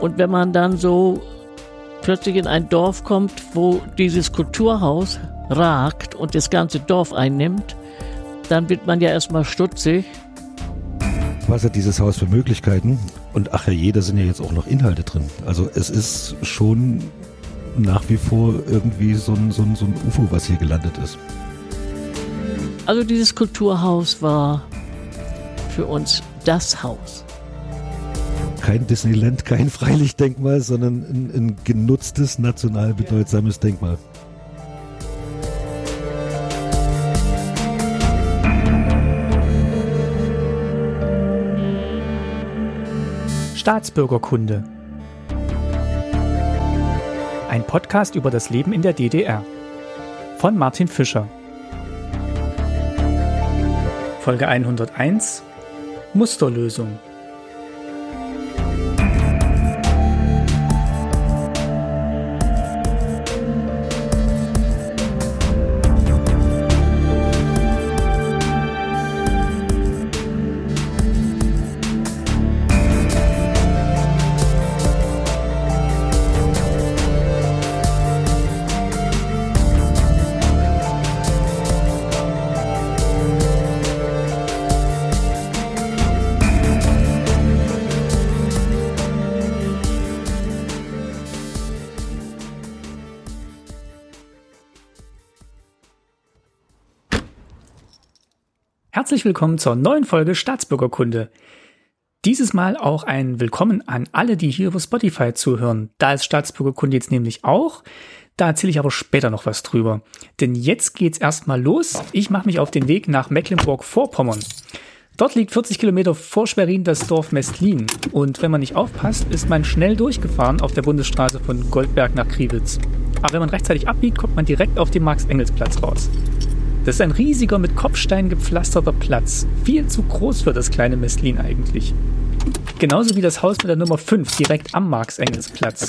Und wenn man dann so plötzlich in ein Dorf kommt, wo dieses Kulturhaus ragt und das ganze Dorf einnimmt, dann wird man ja erstmal stutzig. Was hat dieses Haus für Möglichkeiten? Und ach ja, jeder sind ja jetzt auch noch Inhalte drin. Also es ist schon nach wie vor irgendwie so ein, so ein, so ein UFO, was hier gelandet ist. Also dieses Kulturhaus war für uns das Haus. Kein Disneyland, kein Freilichtdenkmal, sondern ein, ein genutztes, national bedeutsames Denkmal. Staatsbürgerkunde. Ein Podcast über das Leben in der DDR. Von Martin Fischer. Folge 101 Musterlösung. Herzlich willkommen zur neuen Folge Staatsbürgerkunde. Dieses Mal auch ein Willkommen an alle, die hier über Spotify zuhören. Da ist Staatsbürgerkunde jetzt nämlich auch. Da erzähle ich aber später noch was drüber. Denn jetzt geht's erstmal los. Ich mache mich auf den Weg nach Mecklenburg-Vorpommern. Dort liegt 40 Kilometer vor Schwerin das Dorf Mestlin. Und wenn man nicht aufpasst, ist man schnell durchgefahren auf der Bundesstraße von Goldberg nach Kriwitz. Aber wenn man rechtzeitig abbiegt, kommt man direkt auf den Max-Engels-Platz raus. Das ist ein riesiger mit Kopfsteinen gepflasterter Platz. Viel zu groß für das kleine Mestlin eigentlich. Genauso wie das Haus mit der Nummer 5 direkt am Marx-Engels-Platz.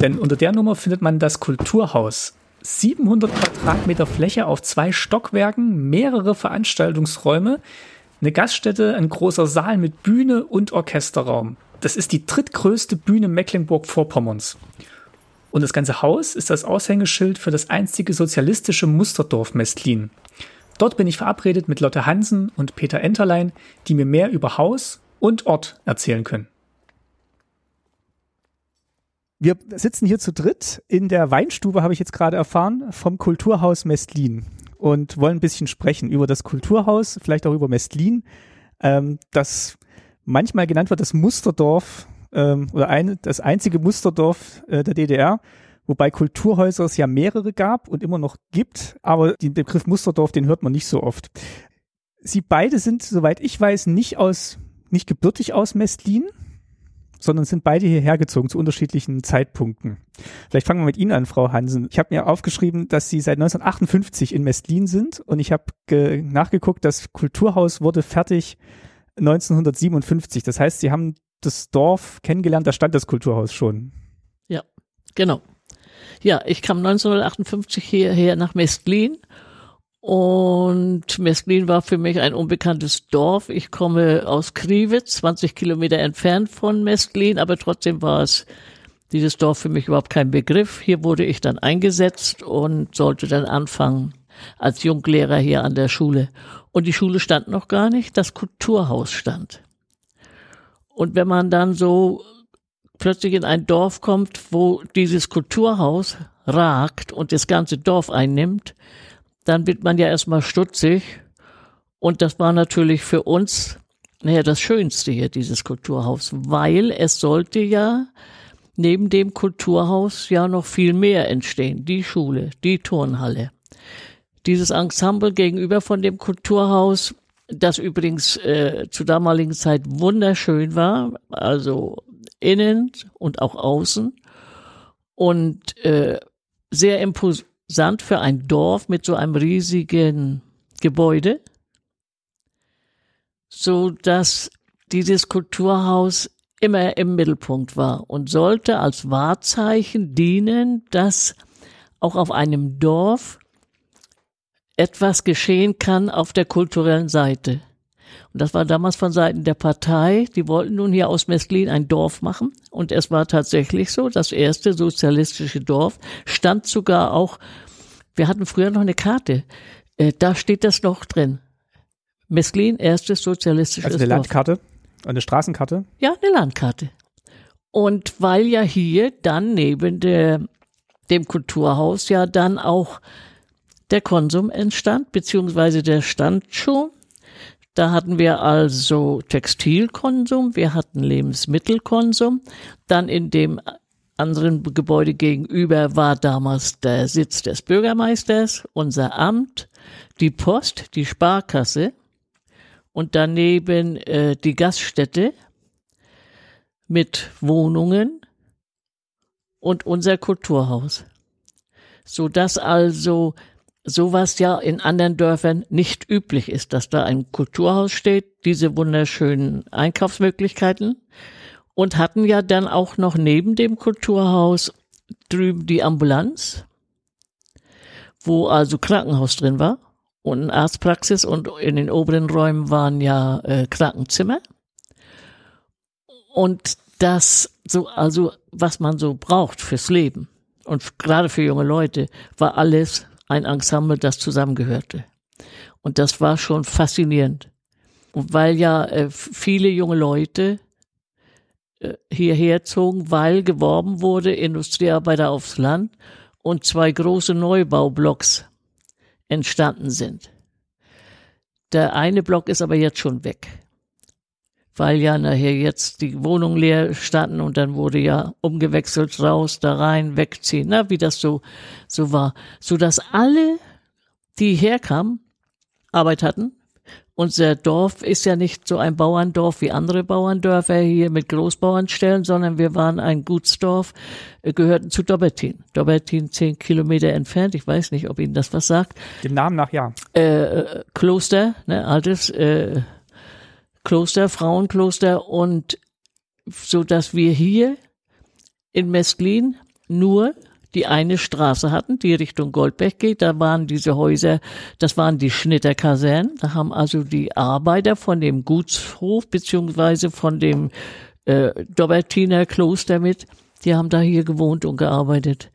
Denn unter der Nummer findet man das Kulturhaus. 700 Quadratmeter Fläche auf zwei Stockwerken, mehrere Veranstaltungsräume, eine Gaststätte, ein großer Saal mit Bühne und Orchesterraum. Das ist die drittgrößte Bühne Mecklenburg-Vorpommerns. Und das ganze Haus ist das Aushängeschild für das einstige sozialistische Musterdorf Mestlin. Dort bin ich verabredet mit Lotte Hansen und Peter Enterlein, die mir mehr über Haus und Ort erzählen können. Wir sitzen hier zu dritt in der Weinstube, habe ich jetzt gerade erfahren, vom Kulturhaus Mestlin und wollen ein bisschen sprechen über das Kulturhaus, vielleicht auch über Mestlin, ähm, das manchmal genannt wird das Musterdorf ähm, oder ein, das einzige Musterdorf äh, der DDR, wobei Kulturhäuser es ja mehrere gab und immer noch gibt, aber den Begriff Musterdorf, den hört man nicht so oft. Sie beide sind, soweit ich weiß, nicht aus, nicht gebürtig aus Mestlin, sondern sind beide hierher gezogen zu unterschiedlichen Zeitpunkten. Vielleicht fangen wir mit Ihnen an, Frau Hansen. Ich habe mir aufgeschrieben, dass Sie seit 1958 in Mestlin sind und ich habe nachgeguckt, das Kulturhaus wurde fertig 1957. Das heißt, Sie haben das Dorf kennengelernt, da stand das Kulturhaus schon. Ja, genau. Ja, ich kam 1958 hierher nach Mestlin und Mestlin war für mich ein unbekanntes Dorf. Ich komme aus Kriwitz, 20 Kilometer entfernt von Mestlin, aber trotzdem war es dieses Dorf für mich überhaupt kein Begriff. Hier wurde ich dann eingesetzt und sollte dann anfangen als Junglehrer hier an der Schule. Und die Schule stand noch gar nicht, das Kulturhaus stand. Und wenn man dann so plötzlich in ein Dorf kommt, wo dieses Kulturhaus ragt und das ganze Dorf einnimmt, dann wird man ja erstmal stutzig. Und das war natürlich für uns, naja, das Schönste hier, dieses Kulturhaus, weil es sollte ja neben dem Kulturhaus ja noch viel mehr entstehen. Die Schule, die Turnhalle. Dieses Ensemble gegenüber von dem Kulturhaus das übrigens äh, zur damaligen Zeit wunderschön war, also innen und auch außen. Und äh, sehr imposant für ein Dorf mit so einem riesigen Gebäude, so dass dieses Kulturhaus immer im Mittelpunkt war und sollte als Wahrzeichen dienen, dass auch auf einem Dorf etwas geschehen kann auf der kulturellen Seite. Und das war damals von Seiten der Partei. Die wollten nun hier aus Mestlin ein Dorf machen. Und es war tatsächlich so, das erste sozialistische Dorf stand sogar auch, wir hatten früher noch eine Karte. Äh, da steht das noch drin. Mestlin, erstes sozialistisches Also eine Dorf. Landkarte, eine Straßenkarte. Ja, eine Landkarte. Und weil ja hier dann neben der, dem Kulturhaus ja dann auch der Konsum entstand, beziehungsweise der stand schon. Da hatten wir also Textilkonsum, wir hatten Lebensmittelkonsum. Dann in dem anderen Gebäude gegenüber war damals der Sitz des Bürgermeisters, unser Amt, die Post, die Sparkasse und daneben äh, die Gaststätte mit Wohnungen und unser Kulturhaus. So dass also sowas ja in anderen Dörfern nicht üblich ist, dass da ein Kulturhaus steht, diese wunderschönen Einkaufsmöglichkeiten und hatten ja dann auch noch neben dem Kulturhaus drüben die Ambulanz, wo also Krankenhaus drin war und eine Arztpraxis und in den oberen Räumen waren ja äh, Krankenzimmer. Und das so, also was man so braucht fürs Leben und gerade für junge Leute, war alles ein Ensemble, das zusammengehörte. Und das war schon faszinierend. Und weil ja äh, viele junge Leute äh, hierher zogen, weil geworben wurde, Industriearbeiter aufs Land und zwei große Neubaublocks entstanden sind. Der eine Block ist aber jetzt schon weg, weil ja nachher jetzt die Wohnungen leer standen und dann wurde ja umgewechselt raus, da rein, wegziehen, na, wie das so, so war. So dass alle, die herkamen, Arbeit hatten. Unser Dorf ist ja nicht so ein Bauerndorf wie andere Bauerndörfer hier mit Großbauernstellen, sondern wir waren ein Gutsdorf, äh, gehörten zu Dobbertin. Dobbertin zehn Kilometer entfernt. Ich weiß nicht, ob Ihnen das was sagt Dem Namen nach ja. äh, Kloster, ne, altes äh, Kloster, Frauenkloster und so dass wir hier in Mestlin nur die eine Straße hatten, die Richtung Goldberg geht. Da waren diese Häuser, das waren die Schnitterkasernen. Da haben also die Arbeiter von dem Gutshof beziehungsweise von dem äh, Dobertiner Kloster mit, die haben da hier gewohnt und gearbeitet.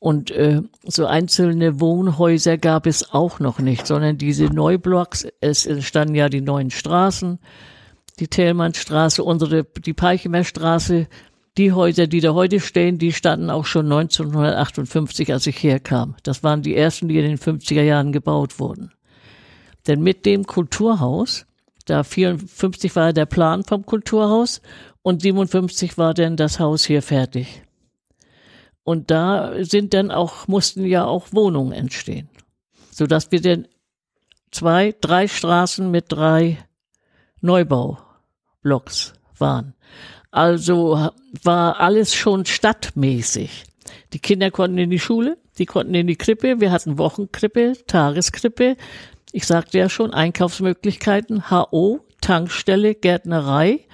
Und äh, so einzelne Wohnhäuser gab es auch noch nicht, sondern diese Neublocks, es entstanden ja die neuen Straßen, die Thälmannstraße, unsere, die Peichemer Straße, die Häuser, die da heute stehen, die standen auch schon 1958, als ich herkam. Das waren die ersten, die in den 50er Jahren gebaut wurden. Denn mit dem Kulturhaus, da 54 war der Plan vom Kulturhaus und 57 war dann das Haus hier fertig. Und da sind dann auch, mussten ja auch Wohnungen entstehen. Sodass wir dann zwei, drei Straßen mit drei Neubaublocks waren. Also war alles schon stadtmäßig. Die Kinder konnten in die Schule, die konnten in die Krippe, wir hatten Wochenkrippe, Tageskrippe. Ich sagte ja schon, Einkaufsmöglichkeiten, HO, Tankstelle, Gärtnerei,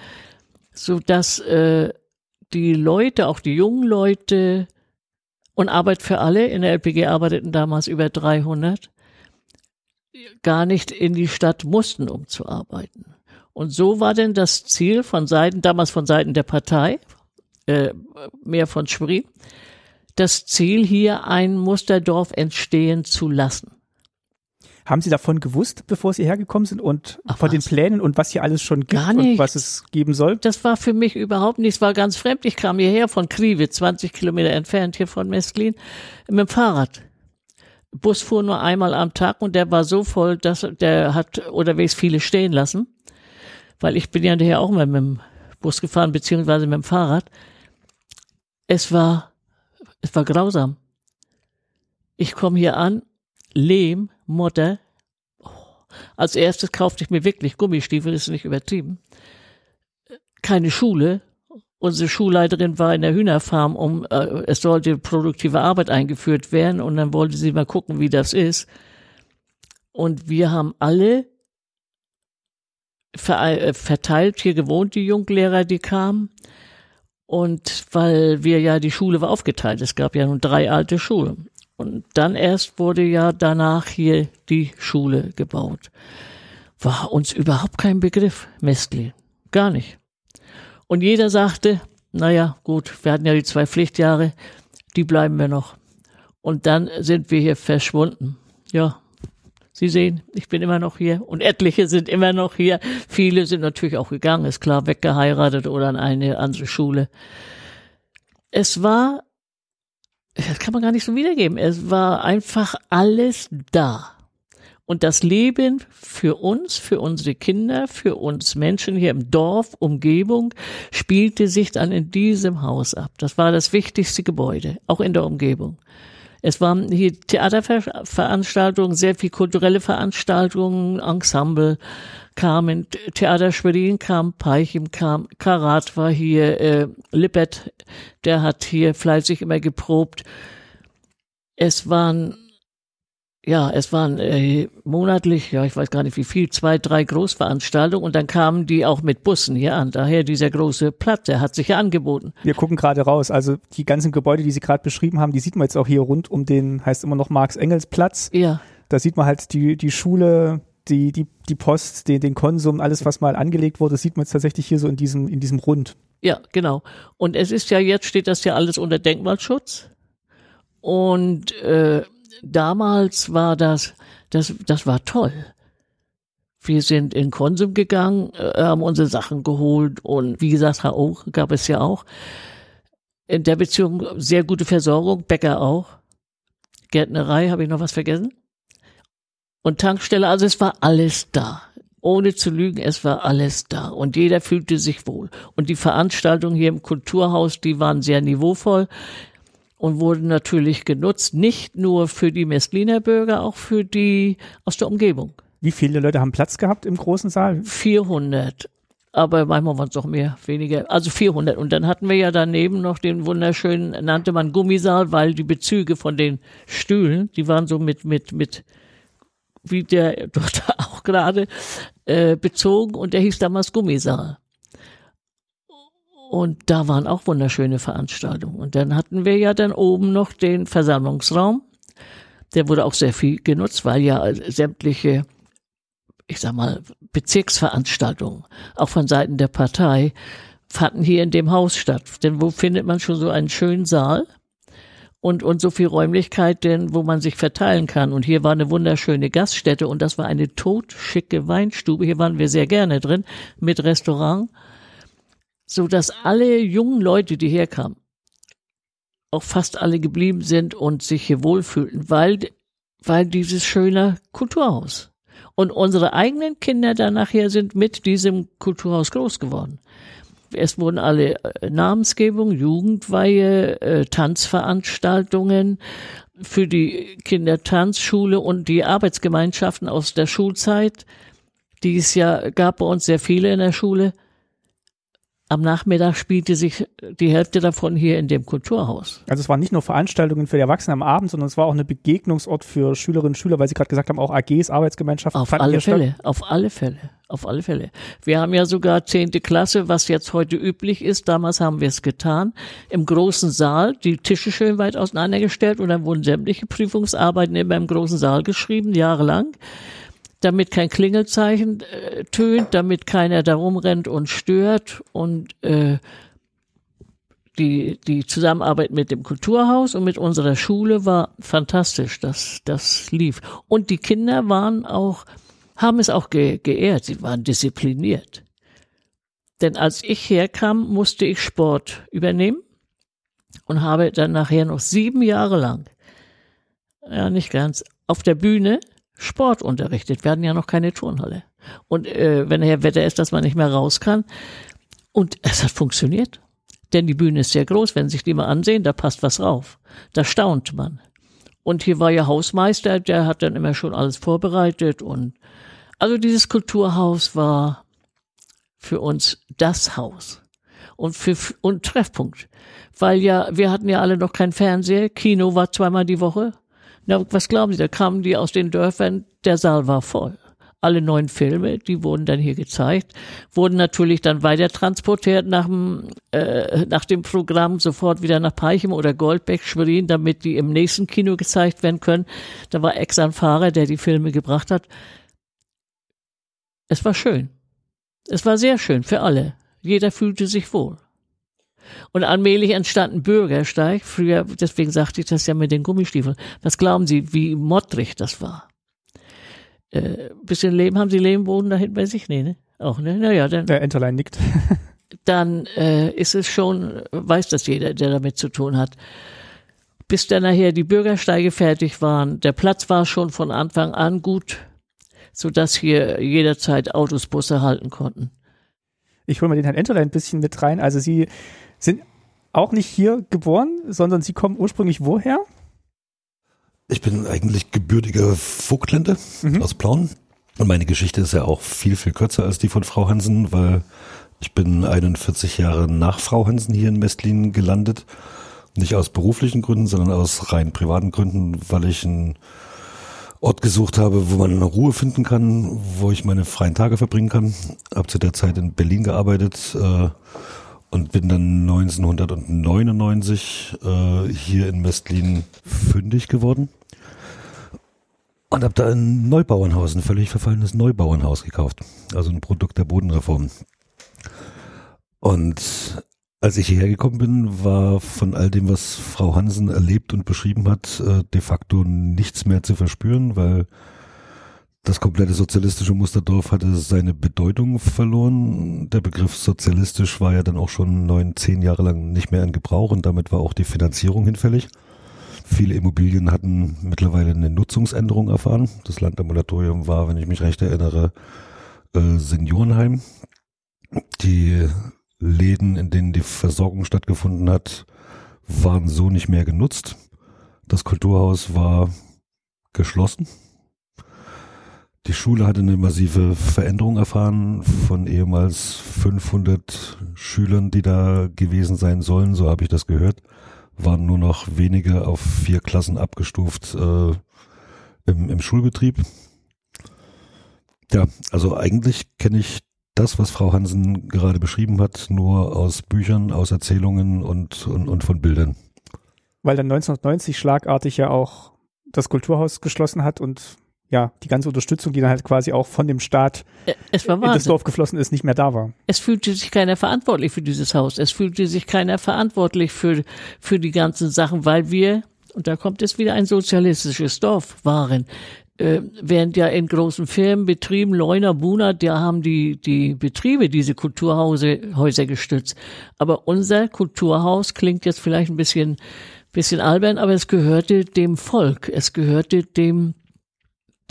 so dass äh, die Leute, auch die jungen Leute und Arbeit für alle, in der LPG arbeiteten damals über 300, gar nicht in die Stadt mussten, um zu arbeiten. Und so war denn das Ziel von Seiten, damals von Seiten der Partei, äh, mehr von Schwerin, das Ziel hier ein Musterdorf entstehen zu lassen. Haben Sie davon gewusst, bevor Sie hergekommen sind und Ach, von den was? Und und was hier alles schon gibt Gar und nichts. was es geben soll? Das war für mich überhaupt nicht, es war ganz fremd. Ich kam hierher von Krive, 20 Kilometer entfernt hier von Mestlin, mit dem Fahrrad. Bus fuhr nur einmal am Tag und der war so voll, dass der hat unterwegs viele stehen lassen. Weil ich bin ja hinterher auch mal mit dem Bus gefahren, beziehungsweise mit dem Fahrrad. Es war, es war grausam. Ich komme hier an, Lehm, Mutter. Oh. Als erstes kaufte ich mir wirklich Gummistiefel, ist nicht übertrieben. Keine Schule. Unsere Schulleiterin war in der Hühnerfarm, um äh, es sollte produktive Arbeit eingeführt werden und dann wollte sie mal gucken, wie das ist. Und wir haben alle äh, verteilt hier gewohnt, die Junglehrer, die kamen. Und weil wir ja, die Schule war aufgeteilt, es gab ja nun drei alte Schulen. Und dann erst wurde ja danach hier die Schule gebaut. war uns überhaupt kein Begriff, Mestlin. Gar nicht. Und jeder sagte, naja, gut, wir hatten ja die zwei Pflichtjahre, die bleiben wir noch. Und dann sind wir hier verschwunden. Ja, Sie sehen, ich bin immer noch hier und etliche sind immer noch hier. Viele sind natürlich auch gegangen, ist klar, weggeheiratet oder an eine andere Schule. Es war, das kann man gar nicht so wiedergeben, es war einfach alles da. Und das Leben für uns, für unsere Kinder, für uns Menschen hier im Dorf, Umgebung, spielte sich dann in diesem Haus ab. Das war das wichtigste Gebäude, auch in der Umgebung. Es waren hier Theaterveranstaltungen, sehr viel kulturelle Veranstaltungen, Ensemble kamen, Theater Schwerin kam, Peichim kam, Karat war hier, äh, Lippert, der hat hier fleißig immer geprobt. Es waren ja, es waren äh, monatlich, ja, ich weiß gar nicht wie viel, zwei, drei Großveranstaltungen und dann kamen die auch mit Bussen hier an. Daher dieser große Platz, der hat sich ja angeboten. Wir gucken gerade raus. Also die ganzen Gebäude, die Sie gerade beschrieben haben, die sieht man jetzt auch hier rund um den, heißt immer noch Marx-Engels-Platz. Ja. Da sieht man halt die, die Schule, die, die, die Post, den, den Konsum, alles, was mal angelegt wurde, sieht man jetzt tatsächlich hier so in diesem, in diesem Rund. Ja, genau. Und es ist ja, jetzt steht das ja alles unter Denkmalschutz. Und äh, damals war das, das, das war toll. Wir sind in Konsum gegangen, äh, haben unsere Sachen geholt und wie gesagt, HO gab es ja auch. In der Beziehung sehr gute Versorgung, Bäcker auch. Gärtnerei, habe ich noch was vergessen? Und Tankstelle, also es war alles da. Ohne zu lügen, es war alles da. Und jeder fühlte sich wohl. Und die Veranstaltungen hier im Kulturhaus, die waren sehr niveauvoll und wurden natürlich genutzt, nicht nur für die Messliner Bürger, auch für die aus der Umgebung. Wie viele Leute haben Platz gehabt im großen Saal? 400. Aber manchmal waren es auch mehr, weniger. Also 400. Und dann hatten wir ja daneben noch den wunderschönen, nannte man Gummisaal, weil die Bezüge von den Stühlen, die waren so mit, mit, mit, wie der dort auch gerade, äh, bezogen und der hieß damals Gummisaal. Und da waren auch wunderschöne Veranstaltungen. Und dann hatten wir ja dann oben noch den Versammlungsraum. Der wurde auch sehr viel genutzt, weil ja sämtliche, ich sag mal, Bezirksveranstaltungen, auch von Seiten der Partei, fanden hier in dem Haus statt. Denn wo findet man schon so einen schönen Saal? Und, und so viel Räumlichkeit, denn, wo man sich verteilen kann. Und hier war eine wunderschöne Gaststätte und das war eine totschicke Weinstube. Hier waren wir sehr gerne drin mit Restaurant so dass alle jungen Leute, die herkamen, auch fast alle geblieben sind und sich hier wohlfühlten, weil, weil dieses schöne Kulturhaus. Und unsere eigenen Kinder dann nachher sind mit diesem Kulturhaus groß geworden. Es wurden alle äh, Namensgebung, Jugendweihe, äh, Tanzveranstaltungen für die Kindertanzschule und die Arbeitsgemeinschaften aus der Schulzeit, die es ja gab bei uns sehr viele in der Schule, am Nachmittag spielte sich die Hälfte davon hier in dem Kulturhaus. Also es waren nicht nur Veranstaltungen für die Erwachsenen am Abend, sondern es war auch eine Begegnungsort für Schülerinnen und Schüler, weil Sie gerade gesagt haben, auch AGs, Arbeitsgemeinschaften. Auf alle Fälle, statt. auf alle Fälle, auf alle Fälle. Wir haben ja sogar zehnte Klasse, was jetzt heute üblich ist. Damals haben wir es getan. Im großen Saal, die Tische schön weit auseinandergestellt und dann wurden sämtliche Prüfungsarbeiten immer im großen Saal geschrieben, jahrelang damit kein Klingelzeichen äh, tönt, damit keiner da rumrennt und stört und äh, die, die Zusammenarbeit mit dem Kulturhaus und mit unserer Schule war fantastisch, das, das lief. Und die Kinder waren auch, haben es auch ge geehrt, sie waren diszipliniert. Denn als ich herkam, musste ich Sport übernehmen und habe dann nachher noch sieben Jahre lang, ja nicht ganz, auf der Bühne Sport unterrichtet. Wir hatten ja noch keine Turnhalle. Und äh, wenn der Wetter ist, dass man nicht mehr raus kann. Und es hat funktioniert. Denn die Bühne ist sehr groß. Wenn sich die mal ansehen, da passt was rauf. Da staunt man. Und hier war ja Hausmeister, der hat dann immer schon alles vorbereitet. Und also dieses Kulturhaus war für uns das Haus. Und für und Treffpunkt. Weil ja, wir hatten ja alle noch kein Fernseher. Kino war zweimal die Woche. Na, was glauben Sie, da kamen die aus den Dörfern, der Saal war voll. Alle neuen Filme, die wurden dann hier gezeigt, wurden natürlich dann weiter transportiert nach dem, äh, nach dem Programm sofort wieder nach Peichem oder Goldbeck, Schwerin, damit die im nächsten Kino gezeigt werden können. Da war extra ein Fahrer, der die Filme gebracht hat. Es war schön. Es war sehr schön für alle. Jeder fühlte sich wohl. Und allmählich entstand ein Bürgersteig. Früher, deswegen sagte ich das ja mit den Gummistiefeln. Was glauben Sie, wie mottrig das war? Äh, bisschen Leben, haben Sie Lehmboden da hinten bei sich? Nee, ne? Auch, ne? Naja, dann. Der Enterlein nickt. dann äh, ist es schon, weiß das jeder, der damit zu tun hat. Bis dann nachher die Bürgersteige fertig waren, der Platz war schon von Anfang an gut, so dass hier jederzeit Autos, Busse halten konnten. Ich hole mal den Herrn Enterlein ein bisschen mit rein. Also Sie sind auch nicht hier geboren, sondern Sie kommen ursprünglich woher? Ich bin eigentlich gebürtiger Vogtländer mhm. aus Plauen. Und meine Geschichte ist ja auch viel, viel kürzer als die von Frau Hansen, weil ich bin 41 Jahre nach Frau Hansen hier in Mestlin gelandet. Nicht aus beruflichen Gründen, sondern aus rein privaten Gründen, weil ich einen Ort gesucht habe, wo man Ruhe finden kann, wo ich meine freien Tage verbringen kann. Hab zu der Zeit in Berlin gearbeitet äh, und bin dann 1999 äh, hier in Mestlin fündig geworden. Und habe da ein Neubauernhaus, ein völlig verfallenes Neubauernhaus gekauft. Also ein Produkt der Bodenreform. Und als ich hierher gekommen bin, war von all dem, was Frau Hansen erlebt und beschrieben hat, äh, de facto nichts mehr zu verspüren, weil das komplette sozialistische Musterdorf hatte seine Bedeutung verloren. Der Begriff sozialistisch war ja dann auch schon neun, zehn Jahre lang nicht mehr in Gebrauch und damit war auch die Finanzierung hinfällig. Viele Immobilien hatten mittlerweile eine Nutzungsänderung erfahren. Das Landambulatorium war, wenn ich mich recht erinnere, äh, Seniorenheim. Die Läden, in denen die Versorgung stattgefunden hat, waren so nicht mehr genutzt. Das Kulturhaus war geschlossen. Die Schule hatte eine massive Veränderung erfahren von ehemals 500 Schülern, die da gewesen sein sollen, so habe ich das gehört, waren nur noch wenige auf vier Klassen abgestuft äh, im, im Schulbetrieb. Ja, also eigentlich kenne ich das, was Frau Hansen gerade beschrieben hat, nur aus Büchern, aus Erzählungen und, und, und von Bildern. Weil dann 1990 schlagartig ja auch das Kulturhaus geschlossen hat und ja, die ganze Unterstützung, die dann halt quasi auch von dem Staat war in das Dorf geflossen ist, nicht mehr da war. Es fühlte sich keiner verantwortlich für dieses Haus. Es fühlte sich keiner verantwortlich für, für die ganzen Sachen, weil wir, und da kommt es wieder ein sozialistisches Dorf, waren. Äh, während ja in großen Firmen, Betrieben, Leuner, Buna, da haben die, die Betriebe diese Kulturhäuser gestützt. Aber unser Kulturhaus klingt jetzt vielleicht ein bisschen, bisschen albern, aber es gehörte dem Volk. Es gehörte dem,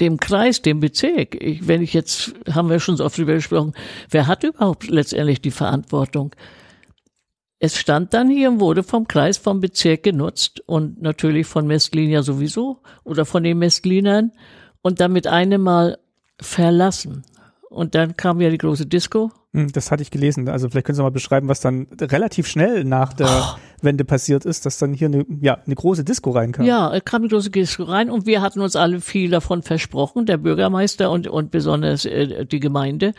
dem Kreis, dem Bezirk. Ich, wenn ich jetzt, haben wir schon so oft drüber gesprochen, wer hat überhaupt letztendlich die Verantwortung? Es stand dann hier und wurde vom Kreis, vom Bezirk genutzt und natürlich von Mestlin ja sowieso oder von den Mestlinern und damit eine Mal verlassen. Und dann kam ja die große Disco. Hm, das hatte ich gelesen. Also vielleicht können Sie mal beschreiben, was dann relativ schnell nach der oh. Wende passiert ist, dass dann hier eine, ja, eine große Disco reinkam. Ja, es kam eine große Disco rein und wir hatten uns alle viel davon versprochen, der Bürgermeister und, und besonders äh, die Gemeinde.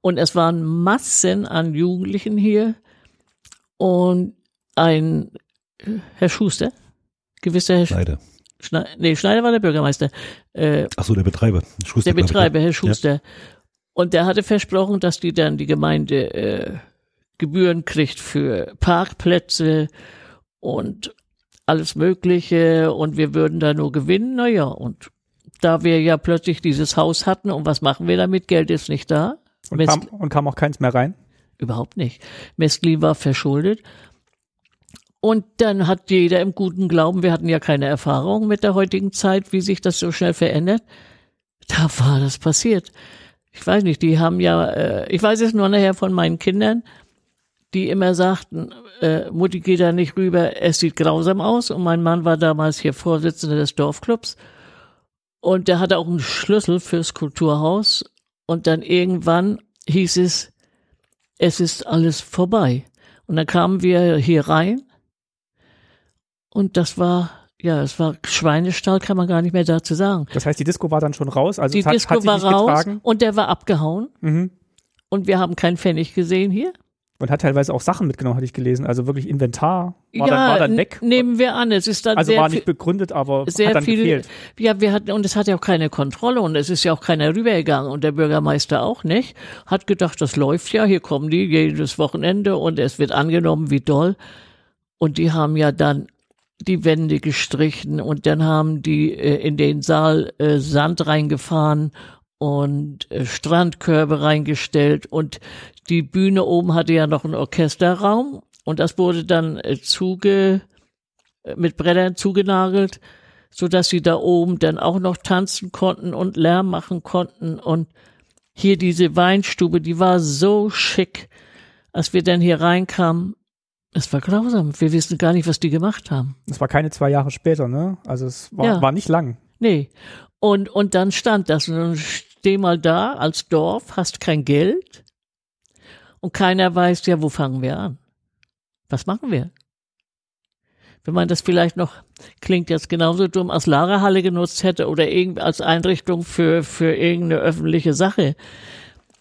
Und es waren Massen an Jugendlichen hier, und ein Herr Schuster, gewisser Herr Schneider. Schneider. Nee, Schneider war der Bürgermeister. Äh, Ach so, der Betreiber. Schuster, der Betreiber, Herr Schuster. Ja. Und der hatte versprochen, dass die dann die Gemeinde äh, Gebühren kriegt für Parkplätze und alles Mögliche und wir würden da nur gewinnen. Naja, und da wir ja plötzlich dieses Haus hatten und was machen wir damit? Geld ist nicht da. Und, kam, und kam auch keins mehr rein? Überhaupt nicht. Mestlin war verschuldet. Und dann hat jeder im guten Glauben, wir hatten ja keine Erfahrung mit der heutigen Zeit, wie sich das so schnell verändert. Da war das passiert. Ich weiß nicht, die haben ja, äh, ich weiß es nur nachher von meinen Kindern, die immer sagten, äh, Mutti geht da nicht rüber, es sieht grausam aus. Und mein Mann war damals hier Vorsitzender des Dorfclubs. Und der hatte auch einen Schlüssel fürs Kulturhaus. Und dann irgendwann hieß es, es ist alles vorbei. Und dann kamen wir hier rein und das war, ja, es war Schweinestall, kann man gar nicht mehr dazu sagen. Das heißt, die Disco war dann schon raus? Also die hat, Disco hat war raus getragen? und der war abgehauen. Mhm. Und wir haben keinen Pfennig gesehen hier. Und hat teilweise auch Sachen mitgenommen, hatte ich gelesen. Also wirklich Inventar war, ja, dann, war dann weg. Nehmen wir an, es ist dann Also sehr war nicht begründet, aber sehr hat dann viel. gefehlt. Ja, wir hatten und es hat ja auch keine Kontrolle und es ist ja auch keiner rübergegangen und der Bürgermeister auch nicht. Hat gedacht, das läuft ja, hier kommen die jedes Wochenende und es wird angenommen, wie doll. Und die haben ja dann die Wände gestrichen und dann haben die äh, in den Saal äh, Sand reingefahren und äh, Strandkörbe reingestellt und die Bühne oben hatte ja noch einen Orchesterraum und das wurde dann äh, zuge äh, mit Brettern zugenagelt, so dass sie da oben dann auch noch tanzen konnten und Lärm machen konnten und hier diese Weinstube, die war so schick, als wir dann hier reinkamen. Es war grausam. Wir wissen gar nicht, was die gemacht haben. Das war keine zwei Jahre später, ne? Also es war, Ja. war nicht lang. Nee. Und, und dann stand das. Und dann steh mal da als Dorf, hast kein Geld. Und keiner weiß, ja, wo fangen wir an? Was machen wir? Wenn man das vielleicht noch, klingt jetzt genauso dumm, als Lagerhalle genutzt hätte oder irgend als Einrichtung für, für irgendeine öffentliche Sache.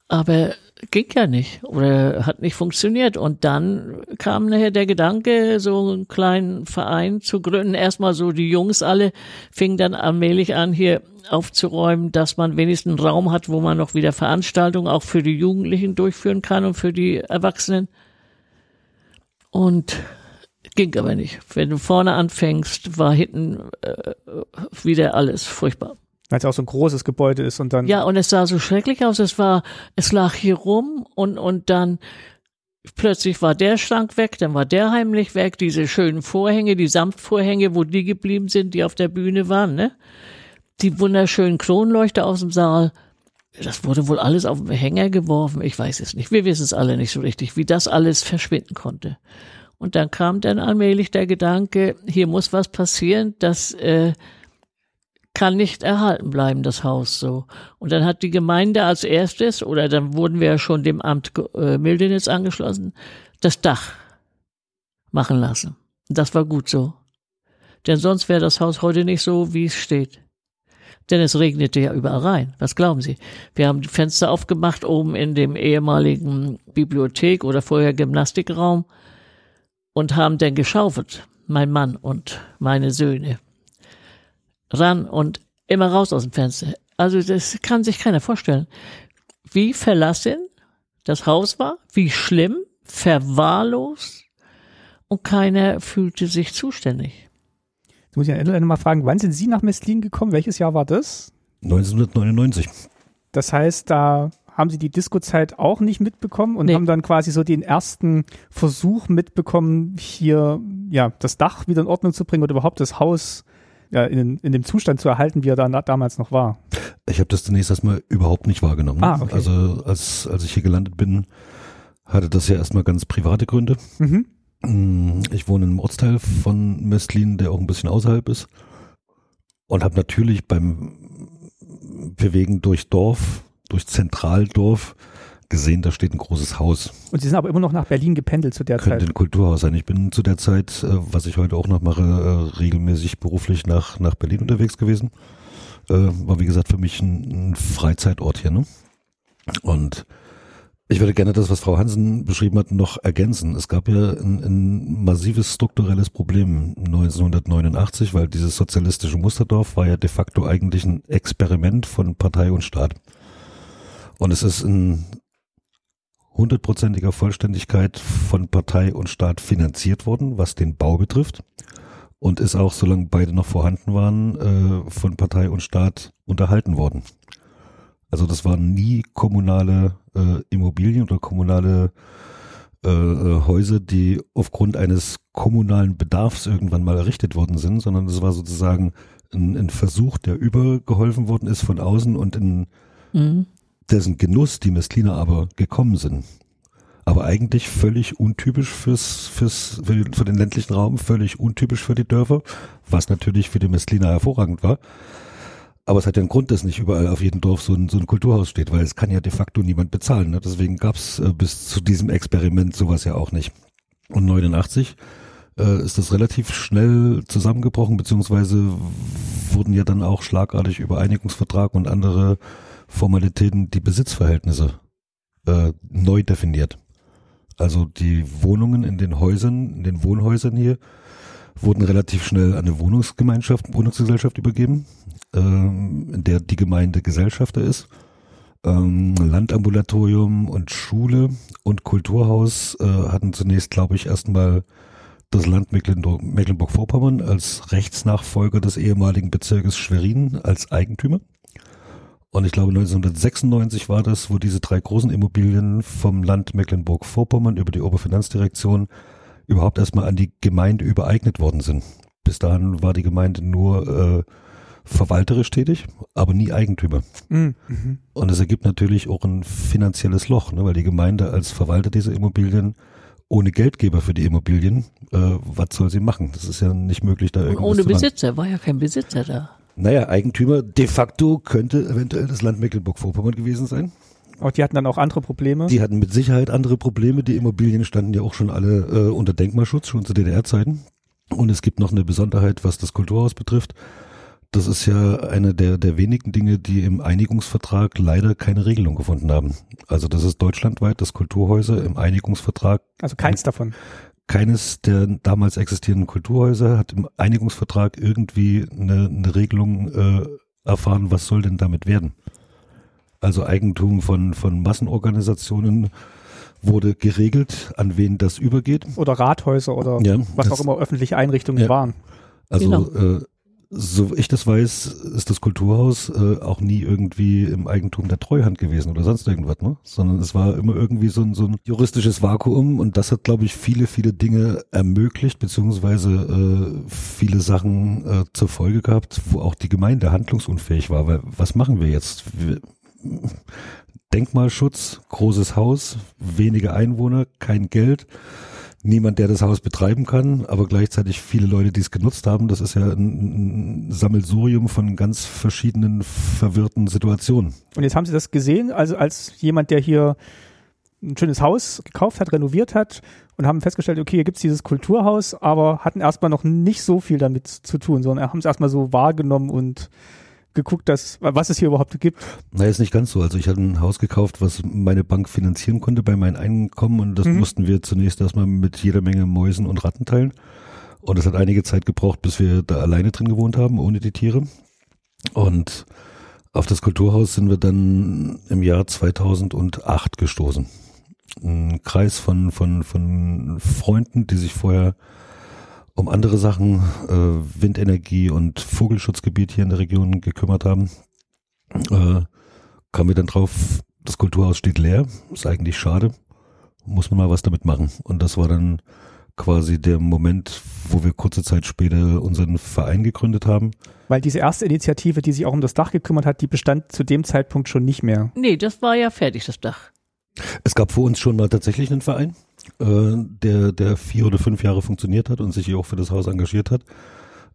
Aber ging ja nicht oder hat nicht funktioniert. Und dann kam nachher der Gedanke, so einen kleinen Verein zu gründen. Erstmal so die Jungs alle fingen dann allmählich an, hier aufzuräumen, dass man wenigstens einen Raum hat, wo man noch wieder Veranstaltungen auch für die Jugendlichen durchführen kann und für die Erwachsenen. Und ging aber nicht. Wenn du vorne anfängst, war hinten äh, wieder alles furchtbar. Weil es auch so ein großes Gebäude ist und dann Ja, und es sah so schrecklich aus. Es war, es lag hier rum und, und dann plötzlich war der Schrank weg, dann war der heimlich weg, diese schönen Vorhänge, die Samtvorhänge, wo die geblieben sind, die auf der Bühne waren, ne? Die wunderschönen Kronleuchter aus dem Saal. Das wurde wohl alles auf den Hänger geworfen. Ich weiß es nicht. Wir wissen es alle nicht so richtig, wie das alles verschwinden konnte. Und dann kam dann allmählich der Gedanke, hier muss was passieren, das äh, kann nicht erhalten bleiben, das Haus so. Und dann hat die Gemeinde als erstes, oder dann wurden wir ja schon dem Amt äh, Mildenitz angeschlossen, das Dach machen lassen. Das war gut so. Denn sonst wäre das Haus heute nicht so, wie es steht. Denn es regnete ja überall rein. Was glauben Sie? Wir haben die Fenster aufgemacht oben in dem ehemaligen Bibliothek oder vorher Gymnastikraum und haben dann geschaufelt, mein Mann und meine Söhne. Ran und immer raus aus dem Fenster. Also das kann sich keiner vorstellen. Wie verlassen das Haus war, wie schlimm, verwahrlost und keiner fühlte sich zuständig. Jetzt muss ich an Ende mal fragen, wann sind Sie nach Messlin gekommen? Welches Jahr war das? 1999. Das heißt, da haben Sie die Disco-Zeit auch nicht mitbekommen und Nee. haben dann quasi so den ersten Versuch mitbekommen, hier ja das Dach wieder in Ordnung zu bringen oder überhaupt das Haus ja, in, in dem Zustand zu erhalten, wie er da damals noch war. Ich habe das zunächst erstmal überhaupt nicht wahrgenommen. Ah, okay. Also als, als ich hier gelandet bin, hatte das ja erstmal ganz private Gründe. Mhm. Mm, Ich wohne in einem Ortsteil von Mestlin, der auch ein bisschen außerhalb ist. Und habe natürlich beim Bewegen durch Dorf, durch Zentraldorf, gesehen, da steht ein großes Haus. Und Sie sind aber immer noch nach Berlin gependelt zu der Könnte Zeit. ein Kulturhaus sein. Ich bin zu der Zeit, äh, was ich heute auch noch mache, äh, regelmäßig beruflich nach, nach Berlin unterwegs gewesen. Äh, War wie gesagt für mich ein, ein Freizeitort hier. Ne? Und ich würde gerne das, was Frau Hansen beschrieben hat, noch ergänzen. Es gab ja ein, ein massives strukturelles Problem 1989, weil dieses sozialistische Musterdorf war ja de facto eigentlich ein Experiment von Partei und Staat. Und es ist ein hundertprozentiger Vollständigkeit von Partei und Staat finanziert worden, was den Bau betrifft. Und ist auch, solange beide noch vorhanden waren, äh, von Partei und Staat unterhalten worden. Also das waren nie kommunale äh, Immobilien oder kommunale äh, Häuser, die aufgrund eines kommunalen Bedarfs irgendwann mal errichtet worden sind, sondern das war sozusagen ein, ein Versuch, der übergeholfen worden ist von außen und in Mhm. Dessen Genuss die Messliner aber gekommen sind. Aber eigentlich völlig untypisch fürs, fürs, für, den- für den ländlichen Raum, völlig untypisch für die Dörfer, was natürlich für die Messliner hervorragend war. Aber es hat ja einen Grund, dass nicht überall auf jedem Dorf so ein, so ein Kulturhaus steht, weil es kann ja de facto niemand bezahlen. Ne? Deswegen gab's äh, bis zu diesem Experiment sowas ja auch nicht. Und 89 äh, ist das relativ schnell zusammengebrochen, beziehungsweise wurden ja dann auch schlagartig über Einigungsvertrag und andere Formalitäten die Besitzverhältnisse äh, neu definiert. Also die Wohnungen in den Häusern, in den Wohnhäusern hier, wurden relativ schnell an eine Wohnungsgemeinschaft, Wohnungsgesellschaft übergeben, ähm, in der die Gemeinde Gesellschafter ist. Ähm, Landambulatorium und Schule und Kulturhaus äh, hatten zunächst, glaube ich, erstmal das Land Mecklenburg-Vorpommern als Rechtsnachfolger des ehemaligen Bezirkes Schwerin als Eigentümer. Und ich glaube 1996 war das, wo diese drei großen Immobilien vom Land Mecklenburg-Vorpommern über die Oberfinanzdirektion überhaupt erstmal an die Gemeinde übereignet worden sind. Bis dahin war die Gemeinde nur äh, verwalterisch tätig, aber nie Eigentümer. Mhm. Und es ergibt natürlich auch ein finanzielles Loch, ne, weil die Gemeinde als Verwalter dieser Immobilien ohne Geldgeber für die Immobilien, äh, was soll sie machen? Das ist ja nicht möglich, da irgendwas Ohne Besitzer, war ja kein Besitzer da. Naja, Eigentümer de facto könnte eventuell das Land Mecklenburg-Vorpommern gewesen sein. Aber die hatten dann auch andere Probleme? Die hatten mit Sicherheit andere Probleme. Die Immobilien standen ja auch schon alle äh, unter Denkmalschutz, schon zu DDR-Zeiten. Und es gibt noch eine Besonderheit, was das Kulturhaus betrifft. Das ist ja eine der, der wenigen Dinge, die im Einigungsvertrag leider keine Regelung gefunden haben. Also das ist deutschlandweit, dass Kulturhäuser im Einigungsvertrag. Also keins davon. Keines der damals existierenden Kulturhäuser hat im Einigungsvertrag irgendwie eine, eine Regelung äh, erfahren, was soll denn damit werden. Also Eigentum von, von Massenorganisationen wurde geregelt, an wen das übergeht. Oder Rathäuser oder ja, was auch immer öffentliche Einrichtungen ja. waren. Also genau. äh, so ich das weiß, ist das Kulturhaus äh, auch nie irgendwie im Eigentum der Treuhand gewesen oder sonst irgendwas, ne? Sondern es war immer irgendwie so ein, so ein juristisches Vakuum und das hat, glaube ich, viele, viele Dinge ermöglicht, beziehungsweise äh, viele Sachen äh, zur Folge gehabt, wo auch die Gemeinde handlungsunfähig war. Weil was machen wir jetzt? Denkmalschutz, großes Haus, wenige Einwohner, kein Geld niemand, der das Haus betreiben kann, aber gleichzeitig viele Leute, die es genutzt haben. Das ist ja ein, ein Sammelsurium von ganz verschiedenen verwirrten Situationen. Und jetzt haben Sie das gesehen, also als jemand, der hier ein schönes Haus gekauft hat, renoviert hat und haben festgestellt, okay, hier gibt es dieses Kulturhaus, aber hatten erstmal noch nicht so viel damit zu tun, sondern haben es erstmal so wahrgenommen und geguckt, dass, was es hier überhaupt gibt? Naja, ist nicht ganz so. Also ich hatte ein Haus gekauft, was meine Bank finanzieren konnte bei meinem Einkommen und das mhm. mussten wir zunächst erstmal mit jeder Menge Mäusen und Ratten teilen. Und es hat einige Zeit gebraucht, bis wir da alleine drin gewohnt haben, ohne die Tiere. Und auf das Kulturhaus sind wir dann im Jahr 2008 gestoßen. Ein Kreis von, von, von Freunden, die sich vorher um andere Sachen, äh, Windenergie und Vogelschutzgebiet hier in der Region gekümmert haben, äh, kamen wir dann drauf, das Kulturhaus steht leer, ist eigentlich schade, muss man mal was damit machen. Und das war dann quasi der Moment, wo wir kurze Zeit später unseren Verein gegründet haben. Weil diese erste Initiative, die sich auch um das Dach gekümmert hat, die bestand zu dem Zeitpunkt schon nicht mehr. Nee, das war ja fertig, das Dach. Es gab vor uns schon mal tatsächlich einen Verein der, der vier oder fünf Jahre funktioniert hat und sich hier auch für das Haus engagiert hat.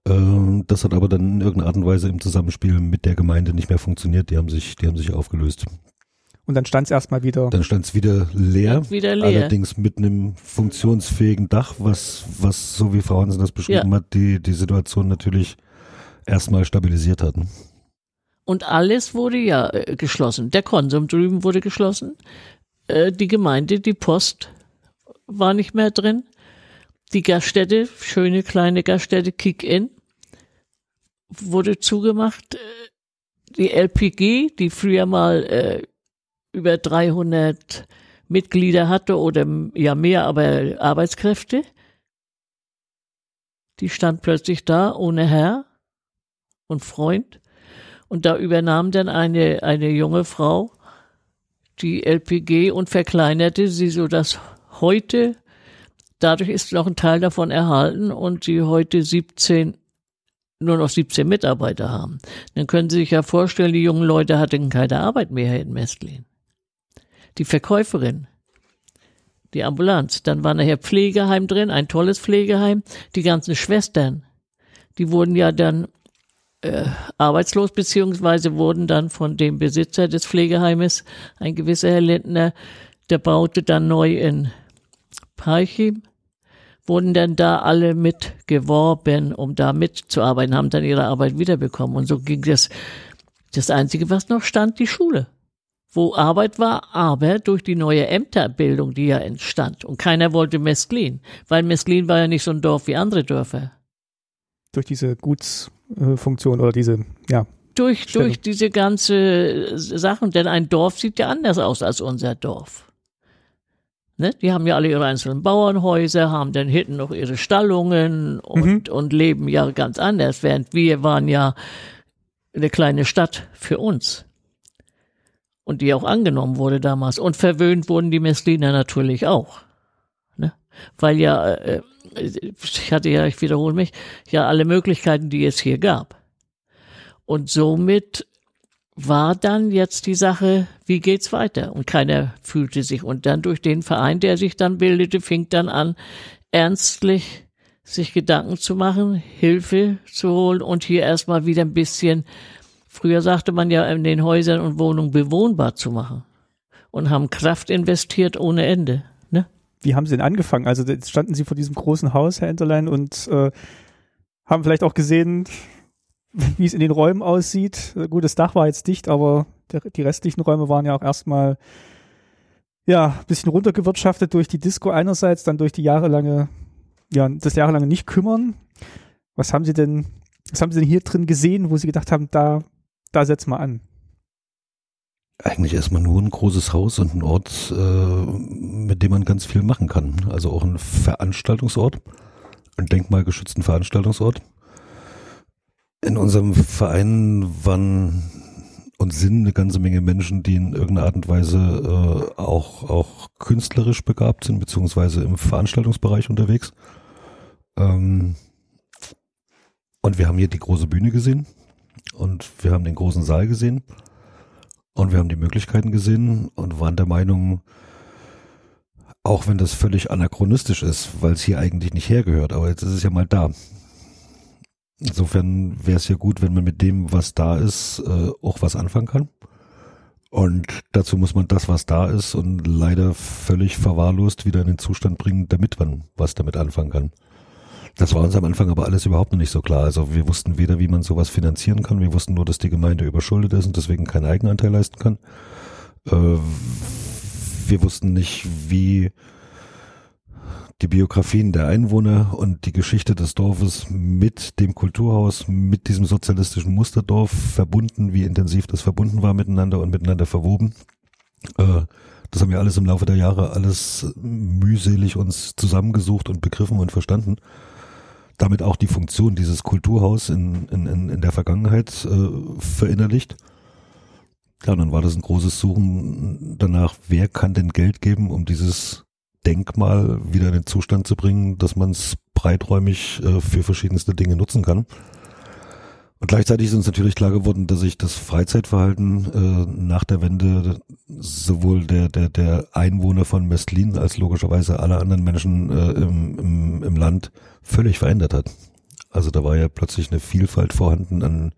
Äh, das hat aber dann in irgendeiner Art und Weise im Zusammenspiel mit der Gemeinde nicht mehr funktioniert. Die haben sich, die haben sich aufgelöst. Und dann stand es erstmal wieder. Dann stand es wieder leer. Wieder leer. Allerdings mit einem funktionsfähigen Dach, was, was so wie Frau Hansen das beschrieben ja. hat, die, die Situation natürlich erstmal stabilisiert hatten. Und alles wurde ja äh, geschlossen. Der Konsum drüben wurde geschlossen. Äh, die Gemeinde, die Post war nicht mehr drin. Die Gaststätte, schöne kleine Gaststätte Kick-In, wurde zugemacht. Die LPG, die früher mal äh, über 300 Mitglieder hatte oder ja mehr, aber Arbeitskräfte, die stand plötzlich da ohne Herr und Freund. Und da übernahm dann eine, eine junge Frau die LPG und verkleinerte sie, so dass heute, dadurch ist noch ein Teil davon erhalten und sie heute 17 nur noch 17 Mitarbeiter haben. Dann können Sie sich ja vorstellen, die jungen Leute hatten keine Arbeit mehr in Mestlin. Die Verkäuferin, die Ambulanz, dann war nachher Pflegeheim drin, ein tolles Pflegeheim, die ganzen Schwestern, die wurden ja dann äh, arbeitslos, beziehungsweise wurden dann von dem Besitzer des Pflegeheimes, ein gewisser Herr Lindner, der baute dann neu in Parchim, wurden dann da alle mitgeworben, um da mitzuarbeiten, haben dann ihre Arbeit wiederbekommen. Und so ging das. Das Einzige, was noch stand, die Schule. wo Arbeit war, aber durch die neue Ämterbildung, die ja entstand. Und keiner wollte Mesklin, weil Mesklin war ja nicht so ein Dorf wie andere Dörfer. Durch diese Gutsfunktion oder diese, ja. Durch, durch diese ganze Sachen, denn ein Dorf sieht ja anders aus als unser Dorf. Ne? Die haben ja alle ihre einzelnen Bauernhäuser, haben dann hinten noch ihre Stallungen und, mhm. und leben ja ganz anders, während wir waren ja eine kleine Stadt für uns. Und die auch angenommen wurde damals. Und verwöhnt wurden die Messliner natürlich auch. Ne? Weil ja, äh, ich hatte ja, ich wiederhole mich, ja alle Möglichkeiten, die es hier gab. Und somit war dann jetzt die Sache, wie geht's weiter? Und keiner fühlte sich. Und dann durch den Verein, der sich dann bildete, fing dann an, ernstlich sich Gedanken zu machen, Hilfe zu holen und hier erstmal wieder ein bisschen, früher sagte man ja in den Häusern und Wohnungen bewohnbar zu machen. Und haben Kraft investiert ohne Ende. Ne? Wie haben Sie denn angefangen? Also standen Sie vor diesem großen Haus, Herr Enterlein, und äh, haben vielleicht auch gesehen, wie es in den Räumen aussieht. Gut, das Dach war jetzt dicht, aber der, die restlichen Räume waren ja auch erstmal ja, ein bisschen runtergewirtschaftet durch die Disco einerseits, dann durch die jahrelange, ja, das jahrelange nicht kümmern. Was haben Sie denn, was haben Sie denn hier drin gesehen, wo Sie gedacht haben, da, da setzen wir an? Eigentlich erstmal nur ein großes Haus und ein Ort, äh, mit dem man ganz viel machen kann. Also auch ein Veranstaltungsort, ein denkmalgeschützten Veranstaltungsort. In unserem Verein waren und sind eine ganze Menge Menschen, die in irgendeiner Art und Weise äh, auch, auch künstlerisch begabt sind, beziehungsweise im Veranstaltungsbereich unterwegs. Ähm, und wir haben hier die große Bühne gesehen und wir haben den großen Saal gesehen und wir haben die Möglichkeiten gesehen und waren der Meinung, auch wenn das völlig anachronistisch ist, weil es hier eigentlich nicht hergehört, aber jetzt ist es ja mal da. Insofern wäre es ja gut, wenn man mit dem, was da ist, äh, auch was anfangen kann. Und dazu muss man das, was da ist und leider völlig verwahrlost wieder in den Zustand bringen, damit man was damit anfangen kann. Das war uns am Anfang aber alles überhaupt noch nicht so klar. Also wir wussten weder, wie man sowas finanzieren kann. Wir wussten nur, dass die Gemeinde überschuldet ist und deswegen keinen Eigenanteil leisten kann. Äh, wir wussten nicht, wie die Biografien der Einwohner und die Geschichte des Dorfes mit dem Kulturhaus, mit diesem sozialistischen Musterdorf verbunden, wie intensiv das verbunden war miteinander und miteinander verwoben. Äh, das haben wir alles im Laufe der Jahre alles mühselig uns zusammengesucht und begriffen und verstanden. Damit auch die Funktion dieses Kulturhaus in, in, in der Vergangenheit äh, verinnerlicht. Ja, dann war das ein großes Suchen danach, wer kann denn Geld geben, um dieses Denkmal wieder in den Zustand zu bringen, dass man es breiträumig äh, für verschiedenste Dinge nutzen kann. Und gleichzeitig ist uns natürlich klar geworden, dass sich das Freizeitverhalten äh, nach der Wende sowohl der, der, der Einwohner von Mestlin als logischerweise aller anderen Menschen äh, im, im, im Land völlig verändert hat. Also da war ja plötzlich eine Vielfalt vorhanden an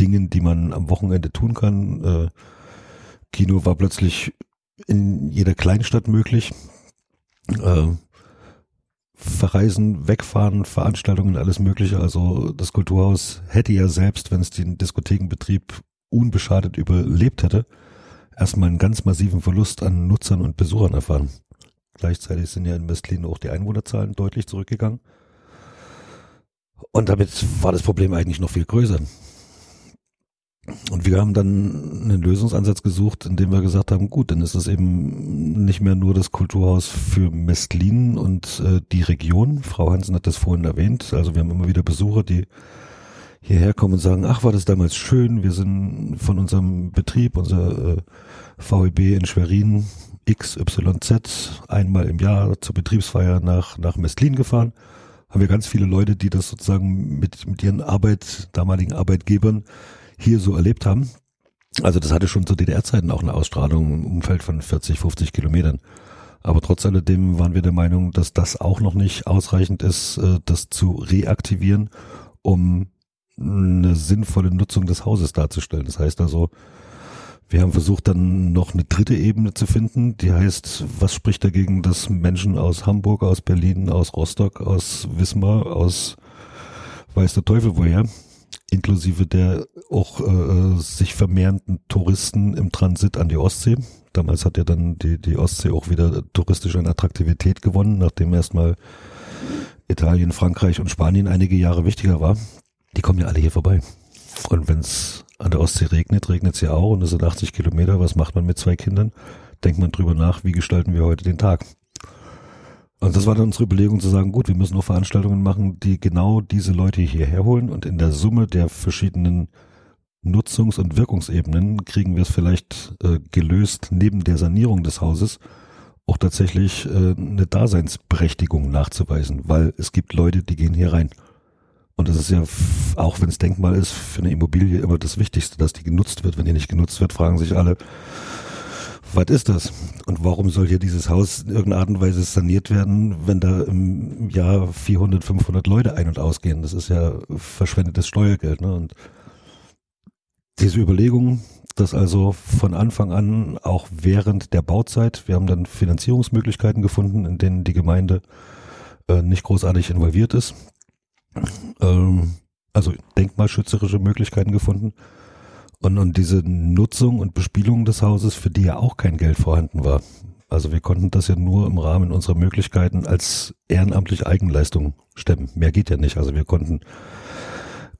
Dingen, die man am Wochenende tun kann. Äh, Kino war plötzlich in jeder Kleinstadt möglich äh, verreisen, wegfahren, Veranstaltungen, alles Mögliche. Also das Kulturhaus hätte ja selbst, wenn es den Diskothekenbetrieb unbeschadet überlebt hätte, erstmal einen ganz massiven Verlust an Nutzern und Besuchern erfahren. Gleichzeitig sind ja in Mestlin auch die Einwohnerzahlen deutlich zurückgegangen. Und damit war das Problem eigentlich noch viel größer. Und wir haben dann einen Lösungsansatz gesucht, indem wir gesagt haben, gut, dann ist es eben nicht mehr nur das Kulturhaus für Mestlin und äh, die Region. Frau Hansen hat das vorhin erwähnt. Also wir haben immer wieder Besucher, die hierher kommen und sagen, ach, war das damals schön. Wir sind von unserem Betrieb, unser äh, VEB in Schwerin, XYZ, einmal im Jahr zur Betriebsfeier nach, nach Mestlin gefahren. Haben wir ganz viele Leute, die das sozusagen mit, mit ihren Arbeit, damaligen Arbeitgebern hier so erlebt haben. Also das hatte schon zu DDR-Zeiten auch eine Ausstrahlung im Umfeld von 40, 50 Kilometern. Aber trotz alledem waren wir der Meinung, dass das auch noch nicht ausreichend ist, äh, das zu reaktivieren, um eine sinnvolle Nutzung des Hauses darzustellen. Das heißt also, wir haben versucht dann noch eine dritte Ebene zu finden, die heißt, was spricht dagegen, dass Menschen aus Hamburg, aus Berlin, aus Rostock, aus Wismar, aus weiß der Teufel woher, inklusive der auch äh, sich vermehrenden Touristen im Transit an die Ostsee. Damals hat ja dann die, die Ostsee auch wieder touristisch an Attraktivität gewonnen, nachdem erstmal Italien, Frankreich und Spanien einige Jahre wichtiger war. Die kommen ja alle hier vorbei. Und wenn es an der Ostsee regnet, regnet es ja auch und es sind 80 Kilometer. Was macht man mit zwei Kindern? Denkt man drüber nach, wie gestalten wir heute den Tag? Und das war dann unsere Überlegung zu sagen, gut, wir müssen noch Veranstaltungen machen, die genau diese Leute hierher holen und in der Summe der verschiedenen Nutzungs- und Wirkungsebenen kriegen wir es vielleicht äh, gelöst, neben der Sanierung des Hauses auch tatsächlich äh, eine Daseinsberechtigung nachzuweisen, weil es gibt Leute, die gehen hier rein. Und das ist ja, auch wenn es Denkmal ist, für eine Immobilie immer das Wichtigste, dass die genutzt wird. Wenn die nicht genutzt wird, fragen sich alle, was ist das? Und warum soll hier dieses Haus in irgendeiner Art und Weise saniert werden, wenn da im Jahr 400, 500 Leute ein- und ausgehen? Das ist ja verschwendetes Steuergeld. Ne? Und diese Überlegung, dass also von Anfang an auch während der Bauzeit, wir haben dann Finanzierungsmöglichkeiten gefunden, in denen die Gemeinde äh, nicht großartig involviert ist, ähm, also denkmalschützerische Möglichkeiten gefunden, und, und diese Nutzung und Bespielung des Hauses, für die ja auch kein Geld vorhanden war. Also wir konnten das ja nur im Rahmen unserer Möglichkeiten als ehrenamtliche Eigenleistung stemmen. Mehr geht ja nicht. Also wir konnten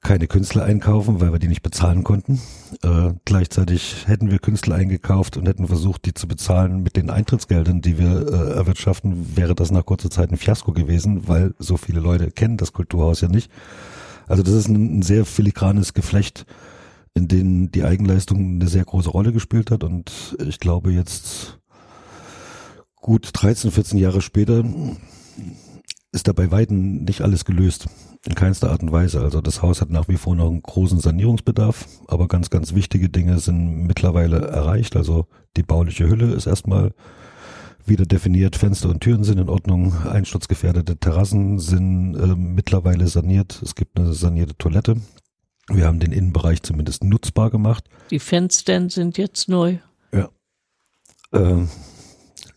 keine Künstler einkaufen, weil wir die nicht bezahlen konnten. Äh, gleichzeitig hätten wir Künstler eingekauft und hätten versucht, die zu bezahlen mit den Eintrittsgeldern, die wir äh, erwirtschaften, wäre das nach kurzer Zeit ein Fiasko gewesen, weil so viele Leute kennen das Kulturhaus ja nicht. Also das ist ein, ein sehr filigranes Geflecht in denen die Eigenleistung eine sehr große Rolle gespielt hat. Und ich glaube jetzt gut 13, 14 Jahre später ist da bei Weitem nicht alles gelöst. In keinster Art und Weise. Also das Haus hat nach wie vor noch einen großen Sanierungsbedarf, aber ganz, ganz wichtige Dinge sind mittlerweile erreicht. Also die bauliche Hülle ist erstmal wieder definiert, Fenster und Türen sind in Ordnung, einsturzgefährdete Terrassen sind äh, mittlerweile saniert, es gibt eine sanierte Toilette, wir haben den Innenbereich zumindest nutzbar gemacht. Die Fenster sind jetzt neu. Ja. Äh,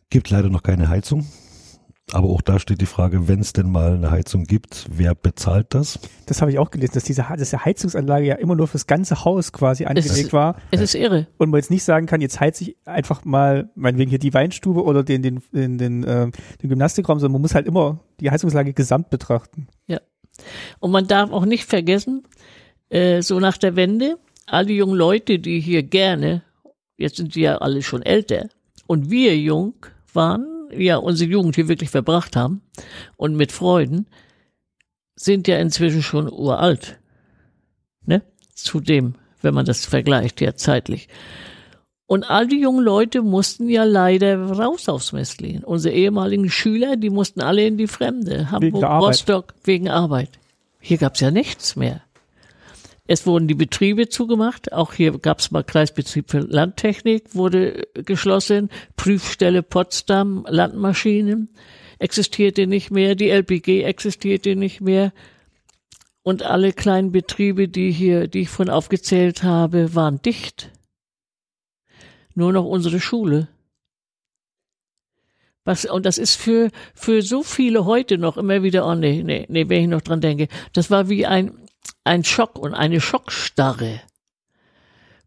gibt leider noch keine Heizung. Aber auch da steht die Frage, wenn es denn mal eine Heizung gibt, wer bezahlt das? Das habe ich auch gelesen, dass diese, dass die Heizungsanlage ja immer nur fürs ganze Haus quasi angelegt es, war. Es ist irre. Und man jetzt nicht sagen kann, jetzt heize ich einfach mal, meinetwegen hier die Weinstube oder den, den, den, den, äh, den Gymnastikraum, sondern man muss halt immer die Heizungsanlage gesamt betrachten. Ja. Und man darf auch nicht vergessen, äh, so nach der Wende, alle jungen Leute, die hier gerne, jetzt sind sie ja alle schon älter, und wir jung waren, ja, unsere Jugend hier wirklich verbracht haben und mit Freuden, sind ja inzwischen schon uralt. Ne? Zudem, wenn man das vergleicht, ja zeitlich. Und all die jungen Leute mussten ja leider raus aufs Messlin. Unsere ehemaligen Schüler, die mussten alle in die Fremde. Hamburg, Rostock, wegen Arbeit. Hier gab's ja nichts mehr. Es wurden die Betriebe zugemacht. Auch hier gab es mal Kreisbetrieb für Landtechnik, wurde geschlossen. Prüfstelle Potsdam, Landmaschinen existierte nicht mehr. Die LPG existierte nicht mehr. Und alle kleinen Betriebe, die hier, die ich vorhin aufgezählt habe, waren dicht. Nur noch unsere Schule. Was, und das ist für, für so viele heute noch immer wieder, oh nee, nee, nee, wenn ich noch dran denke, das war wie ein, ein Schock und eine Schockstarre.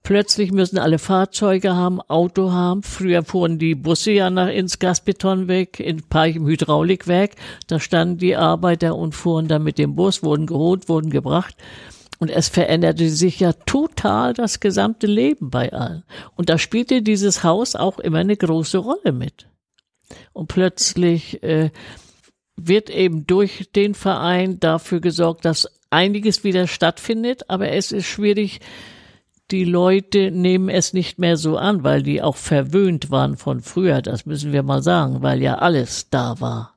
Plötzlich müssen alle Fahrzeuge haben, Auto haben. Früher fuhren die Busse ja nach ins Gasbetonwerk, in Peich im Hydraulikwerk. Da standen die Arbeiter und fuhren dann mit dem Bus, wurden geholt, wurden gebracht. Und es veränderte sich ja total das gesamte Leben bei allen. Und da spielte dieses Haus auch immer eine große Rolle mit. Und plötzlich äh, wird eben durch den Verein dafür gesorgt, dass einiges wieder stattfindet, aber es ist schwierig, die Leute nehmen es nicht mehr so an, weil die auch verwöhnt waren von früher, das müssen wir mal sagen, weil ja alles da war.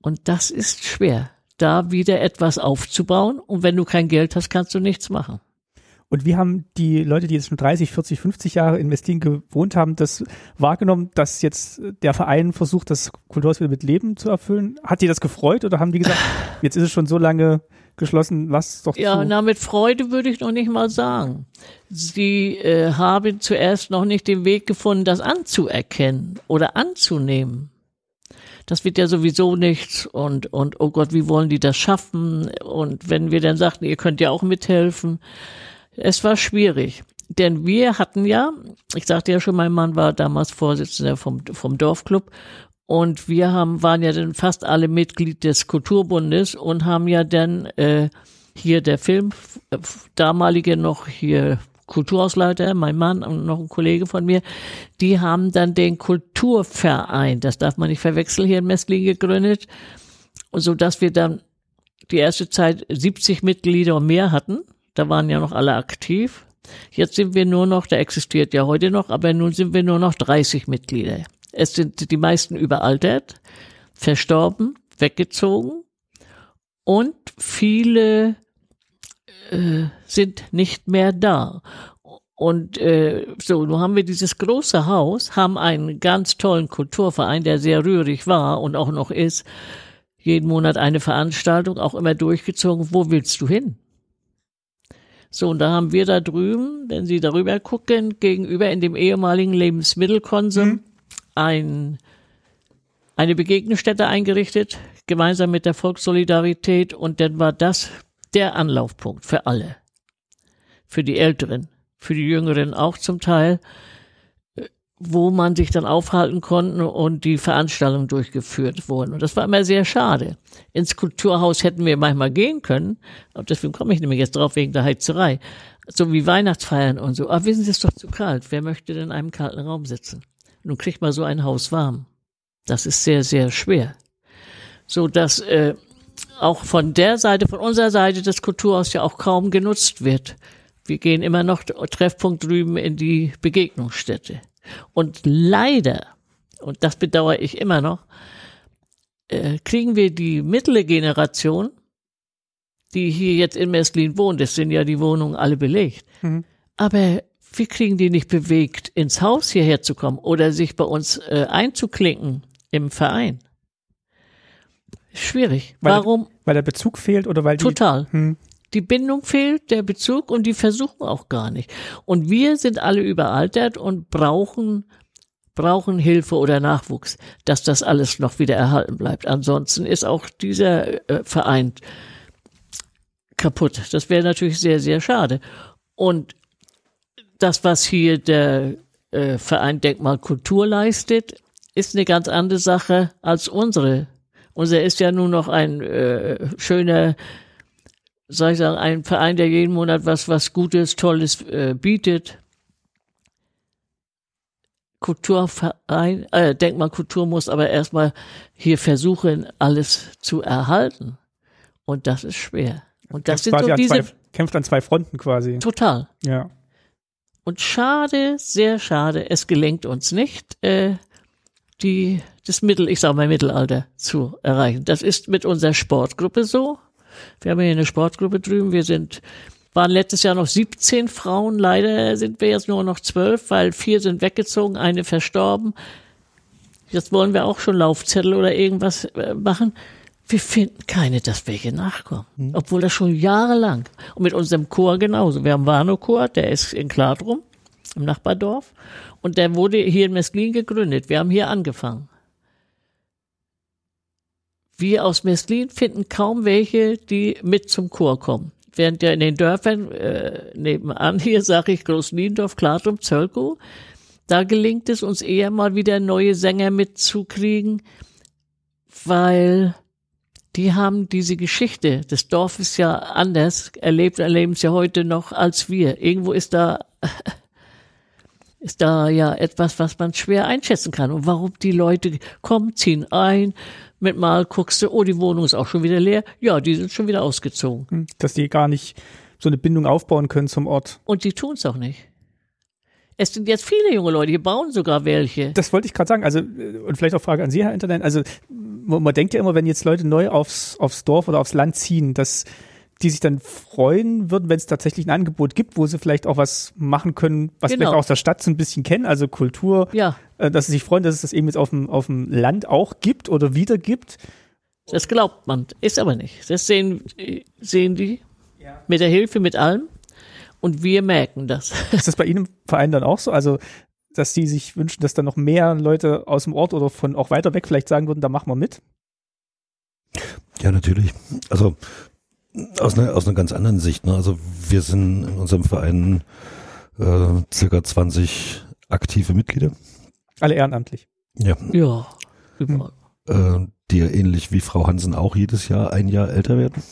Und das ist schwer, da wieder etwas aufzubauen und wenn du kein Geld hast, kannst du nichts machen. Und wie haben die Leute, die jetzt schon 30, 40, 50 Jahre in Westin gewohnt haben, das wahrgenommen, dass jetzt der Verein versucht, das Kulturhaus wieder mit Leben zu erfüllen? Hat die das gefreut oder haben die gesagt, jetzt ist es schon so lange geschlossen, lass doch Ja, zu. na, mit Freude würde ich noch nicht mal sagen. Sie äh, haben zuerst noch nicht den Weg gefunden, das anzuerkennen oder anzunehmen. das wird ja sowieso nichts und, und oh Gott, wie wollen die das schaffen? Und wenn wir dann sagten, ihr könnt ja auch mithelfen, es war schwierig. Denn wir hatten ja, ich sagte ja schon, mein Mann war damals Vorsitzender vom, vom Dorfclub und wir haben, waren ja dann fast alle Mitglied des Kulturbundes und haben ja dann äh, hier der Film, äh, damalige noch hier Kulturausleiter, mein Mann und noch ein Kollege von mir, die haben dann den Kulturverein, das darf man nicht verwechseln, hier in Messlin gegründet, so dass wir dann die erste Zeit 70 Mitglieder und mehr hatten. Da waren ja noch alle aktiv. Jetzt sind wir nur noch, der existiert ja heute noch, aber nun sind wir nur noch 30 Mitglieder. Es sind die meisten überaltert, verstorben, weggezogen und viele äh, sind nicht mehr da. Und äh, so, nun haben wir dieses große Haus, haben einen ganz tollen Kulturverein, der sehr rührig war und auch noch ist. Jeden Monat eine Veranstaltung, auch immer durchgezogen. Wo willst du hin? So, und da haben wir da drüben, wenn Sie darüber gucken, gegenüber in dem ehemaligen Lebensmittelkonsum mhm. Ein, eine Begegnungsstätte eingerichtet, gemeinsam mit der Volkssolidarität. Und dann war das der Anlaufpunkt für alle. Für die Älteren, für die Jüngeren auch zum Teil, wo man sich dann aufhalten konnte und die Veranstaltungen durchgeführt wurden. Und das war immer sehr schade. Ins Kulturhaus hätten wir manchmal gehen können, und deswegen komme ich nämlich jetzt drauf wegen der Heizerei. So wie Weihnachtsfeiern und so. Aber wissen Sie, es ist doch zu kalt. Wer möchte denn in einem kalten Raum sitzen? Nun kriegt man so ein Haus warm. Das ist sehr, sehr schwer. So dass äh, auch von der Seite, von unserer Seite des Kulturhaus ja auch kaum genutzt wird. Wir gehen immer noch Treffpunkt drüben in die Begegnungsstätte. Und leider, und das bedauere ich immer noch, äh, kriegen wir die mittlere Generation, die hier jetzt in Messlin wohnt, das sind ja die Wohnungen alle belegt, mhm. aber wir kriegen die nicht bewegt, ins Haus hierher zu kommen oder sich bei uns äh, einzuklinken im Verein. Schwierig. Weil Warum? Der, weil der Bezug fehlt oder weil die. Total. Hm. Die Bindung fehlt, der Bezug und die versuchen auch gar nicht. Und wir sind alle überaltert und brauchen brauchen Hilfe oder Nachwuchs, dass das alles noch wieder erhalten bleibt. Ansonsten ist auch dieser äh, Verein kaputt. Das wäre natürlich sehr, sehr schade. Und das, was hier der äh, Verein Denkmal Kultur leistet, ist eine ganz andere Sache als unsere unser ist ja nun noch ein äh, schöner, sag ich sagen, ein Verein, der jeden Monat was, was Gutes, Tolles äh, bietet. Kulturverein, äh, Denkmal Kultur muss aber erstmal hier versuchen, alles zu erhalten. Und das ist schwer. Und das sind so diese. Zwei, kämpft an zwei Fronten quasi. Total. Ja. Und schade, sehr schade, es gelingt uns nicht, äh, die, das Mittel, ich sage mal Mittelalter zu erreichen. Das ist mit unserer Sportgruppe so. Wir haben hier eine Sportgruppe drüben. Wir sind, waren letztes Jahr noch 17 Frauen. Leider sind wir jetzt nur noch zwölf, weil vier sind weggezogen, eine verstorben. Jetzt wollen wir auch schon Laufzettel oder irgendwas äh, machen. Wir finden keine, dass welche nachkommen. Mhm. Obwohl das schon jahrelang. Und mit unserem Chor genauso. Wir haben Warnow-Chor, der ist in Kladrum, im Nachbardorf. Und der wurde hier in Mesklin gegründet. Wir haben hier angefangen. Wir aus Mesklin finden kaum welche, die mit zum Chor kommen. Während ja in den Dörfern äh, nebenan, hier sage ich Großniendorf, Klartum, Zölkow, da gelingt es uns eher mal wieder neue Sänger mitzukriegen, weil die haben diese Geschichte des Dorfes ja anders erlebt, erleben es ja heute noch als wir. Irgendwo ist da ist da ja etwas, was man schwer einschätzen kann. Und warum die Leute kommen, ziehen ein, mit mal guckst du, oh, die Wohnung ist auch schon wieder leer. Ja, die sind schon wieder ausgezogen. Hm, dass die gar nicht so eine Bindung aufbauen können zum Ort. Und die tun es auch nicht. Es sind jetzt viele junge Leute, die bauen sogar welche. Das wollte ich gerade sagen. Also, äh, und vielleicht auch Frage an Sie, Herr Internet. Also, man, denkt ja immer, wenn jetzt Leute neu aufs, aufs Dorf oder aufs Land ziehen, dass die sich dann freuen würden, wenn es tatsächlich ein Angebot gibt, wo sie vielleicht auch was machen können, was genau. vielleicht auch aus der Stadt so ein bisschen kennen, also Kultur, ja. äh, dass sie sich freuen, dass es das eben jetzt auf dem, auf dem Land auch gibt oder wieder gibt. Das glaubt man, ist aber nicht. Das sehen, sehen die ja. mit der Hilfe, mit allem. Und wir merken das. Ist das bei Ihnen im Verein dann auch so? Also dass die sich wünschen, dass da noch mehr Leute aus dem Ort oder von auch weiter weg vielleicht sagen würden, da machen wir mit? Ja, natürlich. Also aus einer, aus einer ganz anderen Sicht. Ne? Also wir sind in unserem Verein äh, circa 20 aktive Mitglieder. Alle ehrenamtlich. Ja. Ja. Überall. Äh, die ja ähnlich wie Frau Hansen auch jedes Jahr ein Jahr älter werden.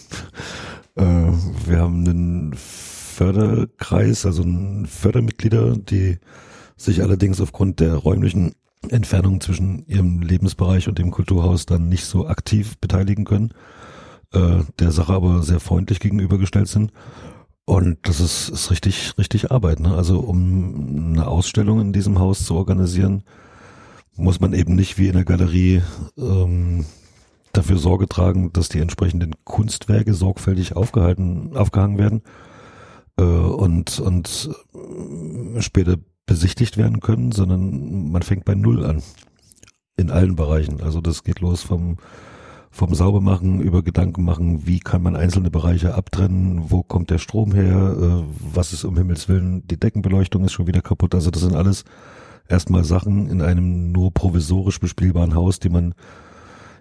Äh, wir haben einen Förderkreis, also Fördermitglieder, die sich allerdings aufgrund der räumlichen Entfernung zwischen ihrem Lebensbereich und dem Kulturhaus dann nicht so aktiv beteiligen können, äh, der Sache aber sehr freundlich gegenübergestellt sind. Und das ist, ist richtig, richtig Arbeit. Ne? Also um eine Ausstellung in diesem Haus zu organisieren, muss man eben nicht wie in der Galerie ähm, dafür Sorge tragen, dass die entsprechenden Kunstwerke sorgfältig aufgehalten, aufgehangen werden äh, und, und äh, später besichtigt werden können, sondern man fängt bei Null an. In allen Bereichen. Also das geht los vom, vom Saubermachen über Gedanken machen, wie kann man einzelne Bereiche abtrennen, wo kommt der Strom her, äh, was ist um Himmels Willen, die Deckenbeleuchtung ist schon wieder kaputt. Also das sind alles erstmal Sachen in einem nur provisorisch bespielbaren Haus, die man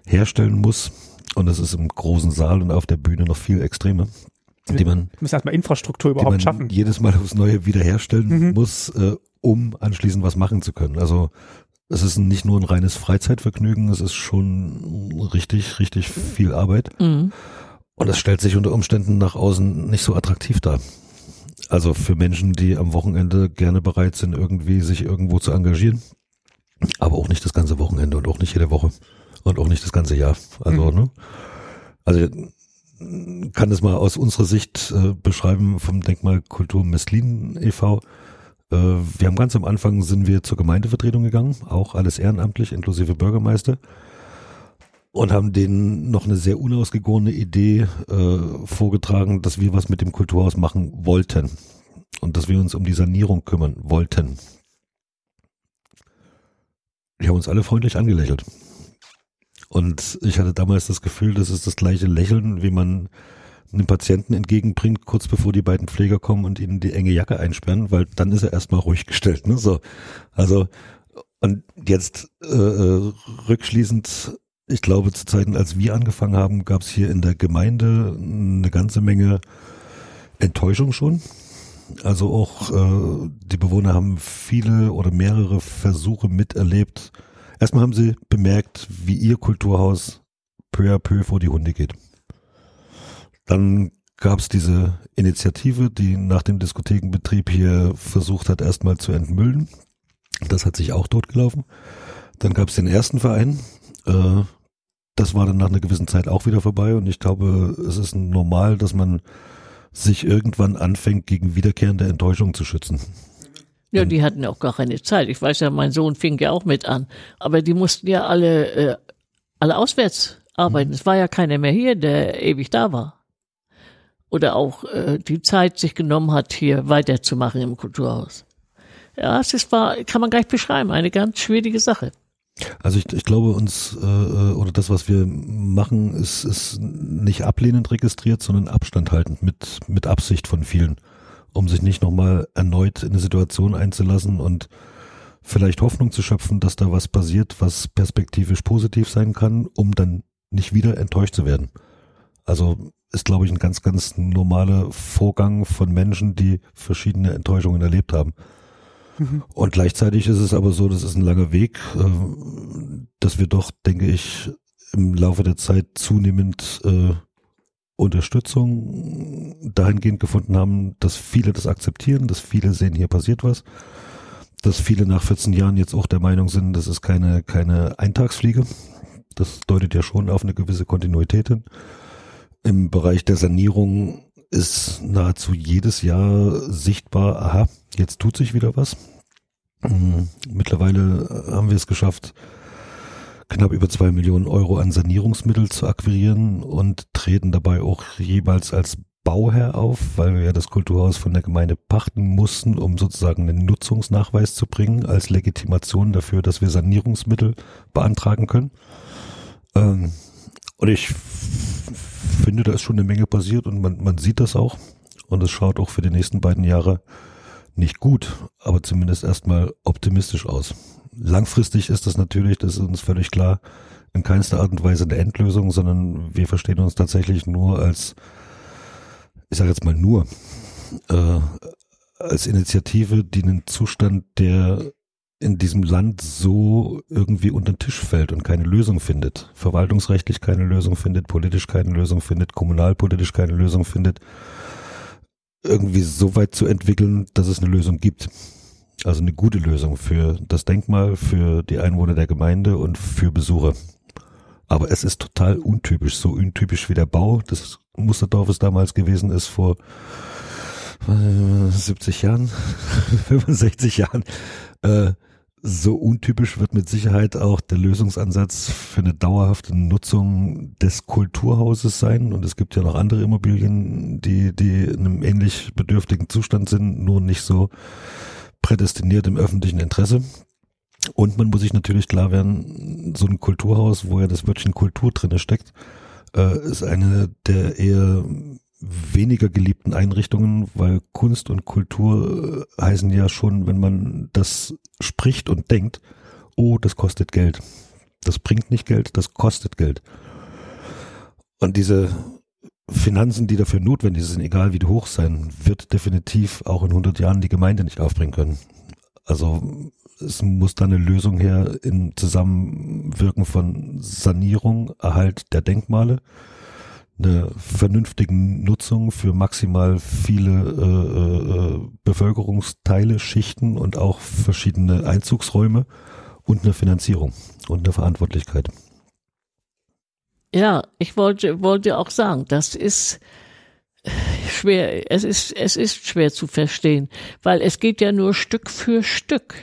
herstellen muss. Und das ist im großen Saal und auf der Bühne noch viel extremer. Die man, müssen erstmal Infrastruktur überhaupt man schaffen. jedes Mal aufs Neue wiederherstellen Mhm. muss, äh, um anschließend was machen zu können. Also es ist nicht nur ein reines Freizeitvergnügen, es ist schon richtig, richtig viel Arbeit. Mhm. Und das stellt sich unter Umständen nach außen nicht so attraktiv dar. Also für Menschen, die am Wochenende gerne bereit sind, irgendwie sich irgendwo zu engagieren. Aber auch nicht das ganze Wochenende und auch nicht jede Woche. Und auch nicht das ganze Jahr. Also, Mhm. ne? Also kann das mal aus unserer Sicht äh, beschreiben vom Denkmal Kultur Messlin e.V. Äh, wir haben ganz am Anfang sind wir zur Gemeindevertretung gegangen, auch alles ehrenamtlich, inklusive Bürgermeister und haben denen noch eine sehr unausgegorene Idee äh, vorgetragen, dass wir was mit dem Kulturhaus machen wollten und dass wir uns um die Sanierung kümmern wollten. Die haben uns alle freundlich angelächelt. Und ich hatte damals das Gefühl, das ist das gleiche Lächeln, wie man einem Patienten entgegenbringt, kurz bevor die beiden Pfleger kommen und ihnen die enge Jacke einsperren, weil dann ist er erstmal ruhig gestellt. Ne? So, also und jetzt äh, äh, rückschließend, ich glaube, zu Zeiten, als wir angefangen haben, gab es hier in der Gemeinde eine ganze Menge Enttäuschung schon. Also auch äh, die Bewohner haben viele oder mehrere Versuche miterlebt. Erstmal haben sie bemerkt, wie ihr Kulturhaus peu à peu vor die Hunde geht. Dann gab es diese Initiative, die nach dem Diskothekenbetrieb hier versucht hat, erstmal zu entmüllen. Das hat sich auch totgelaufen. Dann gab es den ersten Verein. Äh, das war dann nach einer gewissen Zeit auch wieder vorbei. Und ich glaube, es ist normal, dass man sich irgendwann anfängt, gegen wiederkehrende Enttäuschung zu schützen. Ja, die hatten auch gar keine Zeit. Ich weiß ja, mein Sohn fing ja auch mit an. Aber die mussten ja alle, äh, alle auswärts arbeiten. Es war ja keiner mehr hier, der ewig da war. Oder auch äh, die Zeit sich genommen hat, hier weiterzumachen im Kulturhaus. Ja, es ist, war, kann man gar nicht beschreiben, eine ganz schwierige Sache. Also ich, ich glaube uns äh, oder das, was wir machen, ist, ist nicht ablehnend registriert, sondern Abstand haltend mit mit Absicht von vielen, um sich nicht nochmal erneut in eine Situation einzulassen und vielleicht Hoffnung zu schöpfen, dass da was passiert, was perspektivisch positiv sein kann, um dann nicht wieder enttäuscht zu werden. Also ist, glaube ich, ein ganz, ganz normaler Vorgang von Menschen, die verschiedene Enttäuschungen erlebt haben. Und gleichzeitig ist es aber so, das ist ein langer Weg, äh, dass wir doch, denke ich, im Laufe der Zeit zunehmend äh, Unterstützung dahingehend gefunden haben, dass viele das akzeptieren, dass viele sehen, hier passiert was, dass viele nach 14 Jahren jetzt auch der Meinung sind, das ist keine, keine Eintagsfliege. Das deutet ja schon auf eine gewisse Kontinuität hin. Im Bereich der Sanierung ist nahezu jedes Jahr sichtbar, aha, jetzt tut sich wieder was. Mm, Mittlerweile haben wir es geschafft, knapp über zwei Millionen Euro an Sanierungsmittel zu akquirieren und treten dabei auch jeweils als Bauherr auf, weil wir ja das Kulturhaus von der Gemeinde pachten mussten, um sozusagen einen Nutzungsnachweis zu bringen, als Legitimation dafür, dass wir Sanierungsmittel beantragen können. Ähm, und ich finde, da ist schon eine Menge passiert und man, man sieht das auch. Und es schaut auch für die nächsten beiden Jahre nicht gut, aber zumindest erstmal optimistisch aus. Langfristig ist das natürlich, das ist uns völlig klar, in keinster Art und Weise eine Endlösung, sondern wir verstehen uns tatsächlich nur als, ich sage jetzt mal nur, äh, als Initiative, die einen Zustand, der in diesem Land so irgendwie unter den Tisch fällt und keine Lösung findet, verwaltungsrechtlich keine Lösung findet, politisch keine Lösung findet, kommunalpolitisch keine Lösung findet, irgendwie so weit zu entwickeln, dass es eine Lösung gibt. Also eine gute Lösung für das Denkmal, für die Einwohner der Gemeinde und für Besucher. Aber es ist total untypisch, so untypisch wie der Bau des Musterdorfes damals gewesen ist vor 70 Jahren, 65 Jahren. Äh, so untypisch wird mit Sicherheit auch der Lösungsansatz für eine dauerhafte Nutzung des Kulturhauses sein. Und es gibt ja noch andere Immobilien, die, die in einem ähnlich bedürftigen Zustand sind, nur nicht so prädestiniert im öffentlichen Interesse. Und man muss sich natürlich klar werden, so ein Kulturhaus, wo ja das Wörtchen Kultur drinne steckt, äh, ist eine der eher weniger geliebten Einrichtungen, weil Kunst und Kultur äh, heißen ja schon, wenn man das spricht und denkt, oh, das kostet Geld. Das bringt nicht Geld, das kostet Geld. Und diese Finanzen, die dafür notwendig sind, egal wie hoch sein, wird definitiv auch in 100 Jahren die Gemeinde nicht aufbringen können. Also es muss da eine Lösung her im Zusammenwirken von Sanierung, Erhalt der Denkmale, eine vernünftigen Nutzung für maximal viele äh, äh, Bevölkerungsteile, Schichten und auch verschiedene Einzugsräume und eine Finanzierung und eine Verantwortlichkeit. Ja, ich wollte, wollte auch sagen, das ist schwer, es ist, es ist schwer zu verstehen, weil es geht ja nur Stück für Stück.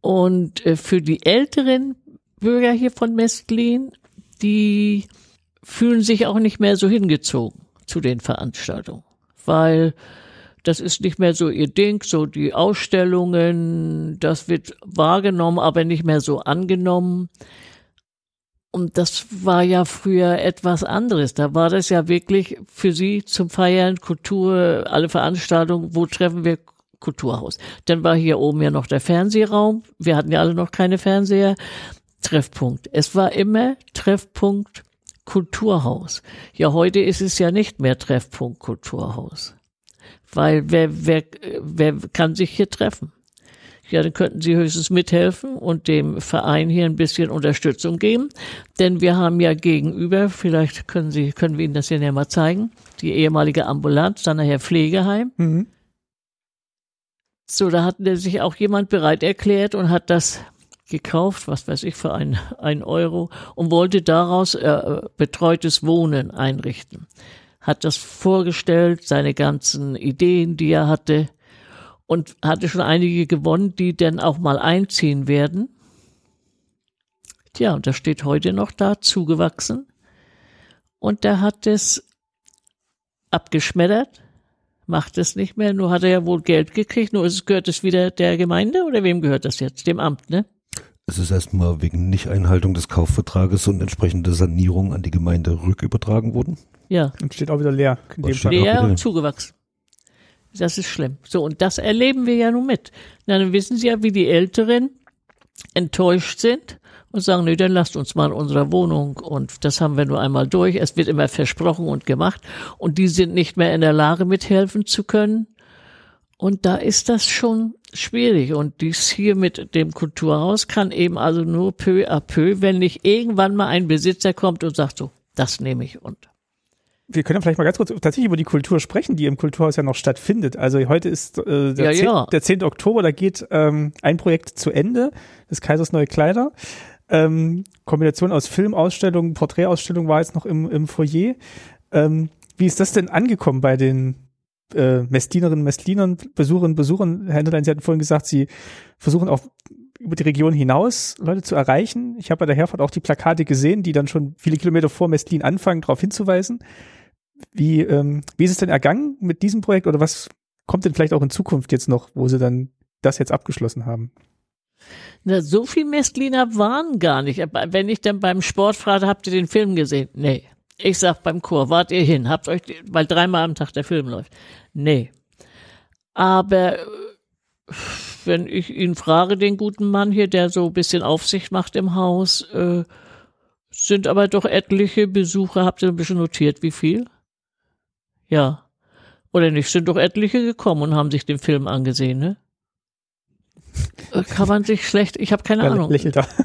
Und äh, für die älteren Bürger hier von Mestlin, die fühlen sich auch nicht mehr so hingezogen zu den Veranstaltungen, weil das ist nicht mehr so ihr Ding, so die Ausstellungen, das wird wahrgenommen, aber nicht mehr so angenommen. Und das war ja früher etwas anderes. Da war das ja wirklich für sie zum Feiern, Kultur, alle Veranstaltungen, wo treffen wir Kulturhaus. Dann war hier oben ja noch der Fernsehraum. Wir hatten ja alle noch keine Fernseher. Treffpunkt. Es war immer Treffpunkt Kulturhaus. Ja, heute ist es ja nicht mehr Treffpunkt Kulturhaus. Weil wer, wer, wer kann sich hier treffen? Ja, dann könnten Sie höchstens mithelfen und dem Verein hier ein bisschen Unterstützung geben. Denn wir haben ja gegenüber, vielleicht können Sie, können wir Ihnen das hier näher mal zeigen, die ehemalige Ambulanz, dann nachher Pflegeheim. Mhm. So, da hat sich auch jemand bereit erklärt und hat das gekauft, was weiß ich, für ein, ein Euro und wollte daraus äh, betreutes Wohnen einrichten. Hat das vorgestellt, seine ganzen Ideen, die er hatte und hatte schon einige gewonnen, die dann auch mal einziehen werden. Tja, und das steht heute noch da, zugewachsen. Und der hat es abgeschmettert, macht es nicht mehr, nur hat er ja wohl Geld gekriegt, nur es gehört es wieder der Gemeinde oder wem gehört das jetzt? Dem Amt, ne? Es ist erstmal wegen Nichteinhaltung des Kaufvertrages und entsprechende Sanierung an die Gemeinde rückübertragen worden. Ja. Und steht auch wieder leer. leer und zugewachsen. Das ist schlimm. So, und das erleben wir ja nun mit. Dann wissen Sie ja, wie die Älteren enttäuscht sind und sagen, nö, dann lasst uns mal in unserer Wohnung und das haben wir nur einmal durch. Es wird immer versprochen und gemacht und die sind nicht mehr in der Lage, mithelfen zu können. Und da ist das schon schwierig. Und dies hier mit dem Kulturhaus kann eben also nur peu à peu, wenn nicht irgendwann mal ein Besitzer kommt und sagt so, das nehme ich und. Wir können vielleicht mal ganz kurz tatsächlich über die Kultur sprechen, die im Kulturhaus ja noch stattfindet. Also heute ist äh, der, ja, 10, ja. der 10. Oktober, da geht ähm, ein Projekt zu Ende, des Kaisers Neue Kleider. Ähm, Kombination aus Filmausstellung, Porträtausstellung war jetzt noch im, im Foyer. Ähm, wie ist das denn angekommen bei den äh, Messlinerinnen, Messlinern, Besucherinnen, Besuchern. Herr Hinterlein, Sie hatten vorhin gesagt, Sie versuchen auch über die Region hinaus Leute zu erreichen. Ich habe bei der Herfahrt auch die Plakate gesehen, die dann schon viele Kilometer vor Mestlin anfangen, darauf hinzuweisen. Wie, ähm, wie ist es denn ergangen mit diesem Projekt oder was kommt denn vielleicht auch in Zukunft jetzt noch, wo Sie dann das jetzt abgeschlossen haben? Na, so viel Mestliner waren gar nicht. Wenn ich dann beim Sport frage, habt ihr den Film gesehen? Nee. Ich sag beim Chor, wart ihr hin, habt euch, weil dreimal am Tag der Film läuft. Nee. Aber wenn ich ihn frage, den guten Mann hier, der so ein bisschen Aufsicht macht im Haus, äh, sind aber doch etliche Besucher, habt ihr ein bisschen notiert, wie viel? Ja. Oder nicht, sind doch etliche gekommen und haben sich den Film angesehen, ne? Kann man sich schlecht, ich habe keine Ja, Ahnung. lächelt er.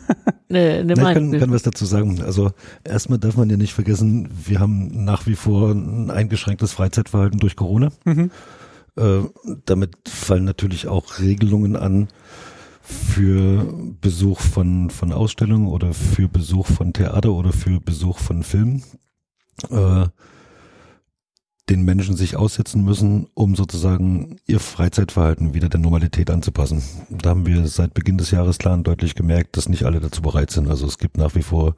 Ne, ne Ich Meinung. kann, kann was dazu sagen. Also erstmal darf man ja nicht vergessen, wir haben nach wie vor ein eingeschränktes Freizeitverhalten durch Corona. Mhm. Äh, damit fallen natürlich auch Regelungen an für Besuch von, von Ausstellungen oder für Besuch von Theater oder für Besuch von Filmen, äh, den Menschen sich aussetzen müssen, um sozusagen ihr Freizeitverhalten wieder der Normalität anzupassen. Da haben wir seit Beginn des Jahres klar und deutlich gemerkt, dass nicht alle dazu bereit sind. Also es gibt nach wie vor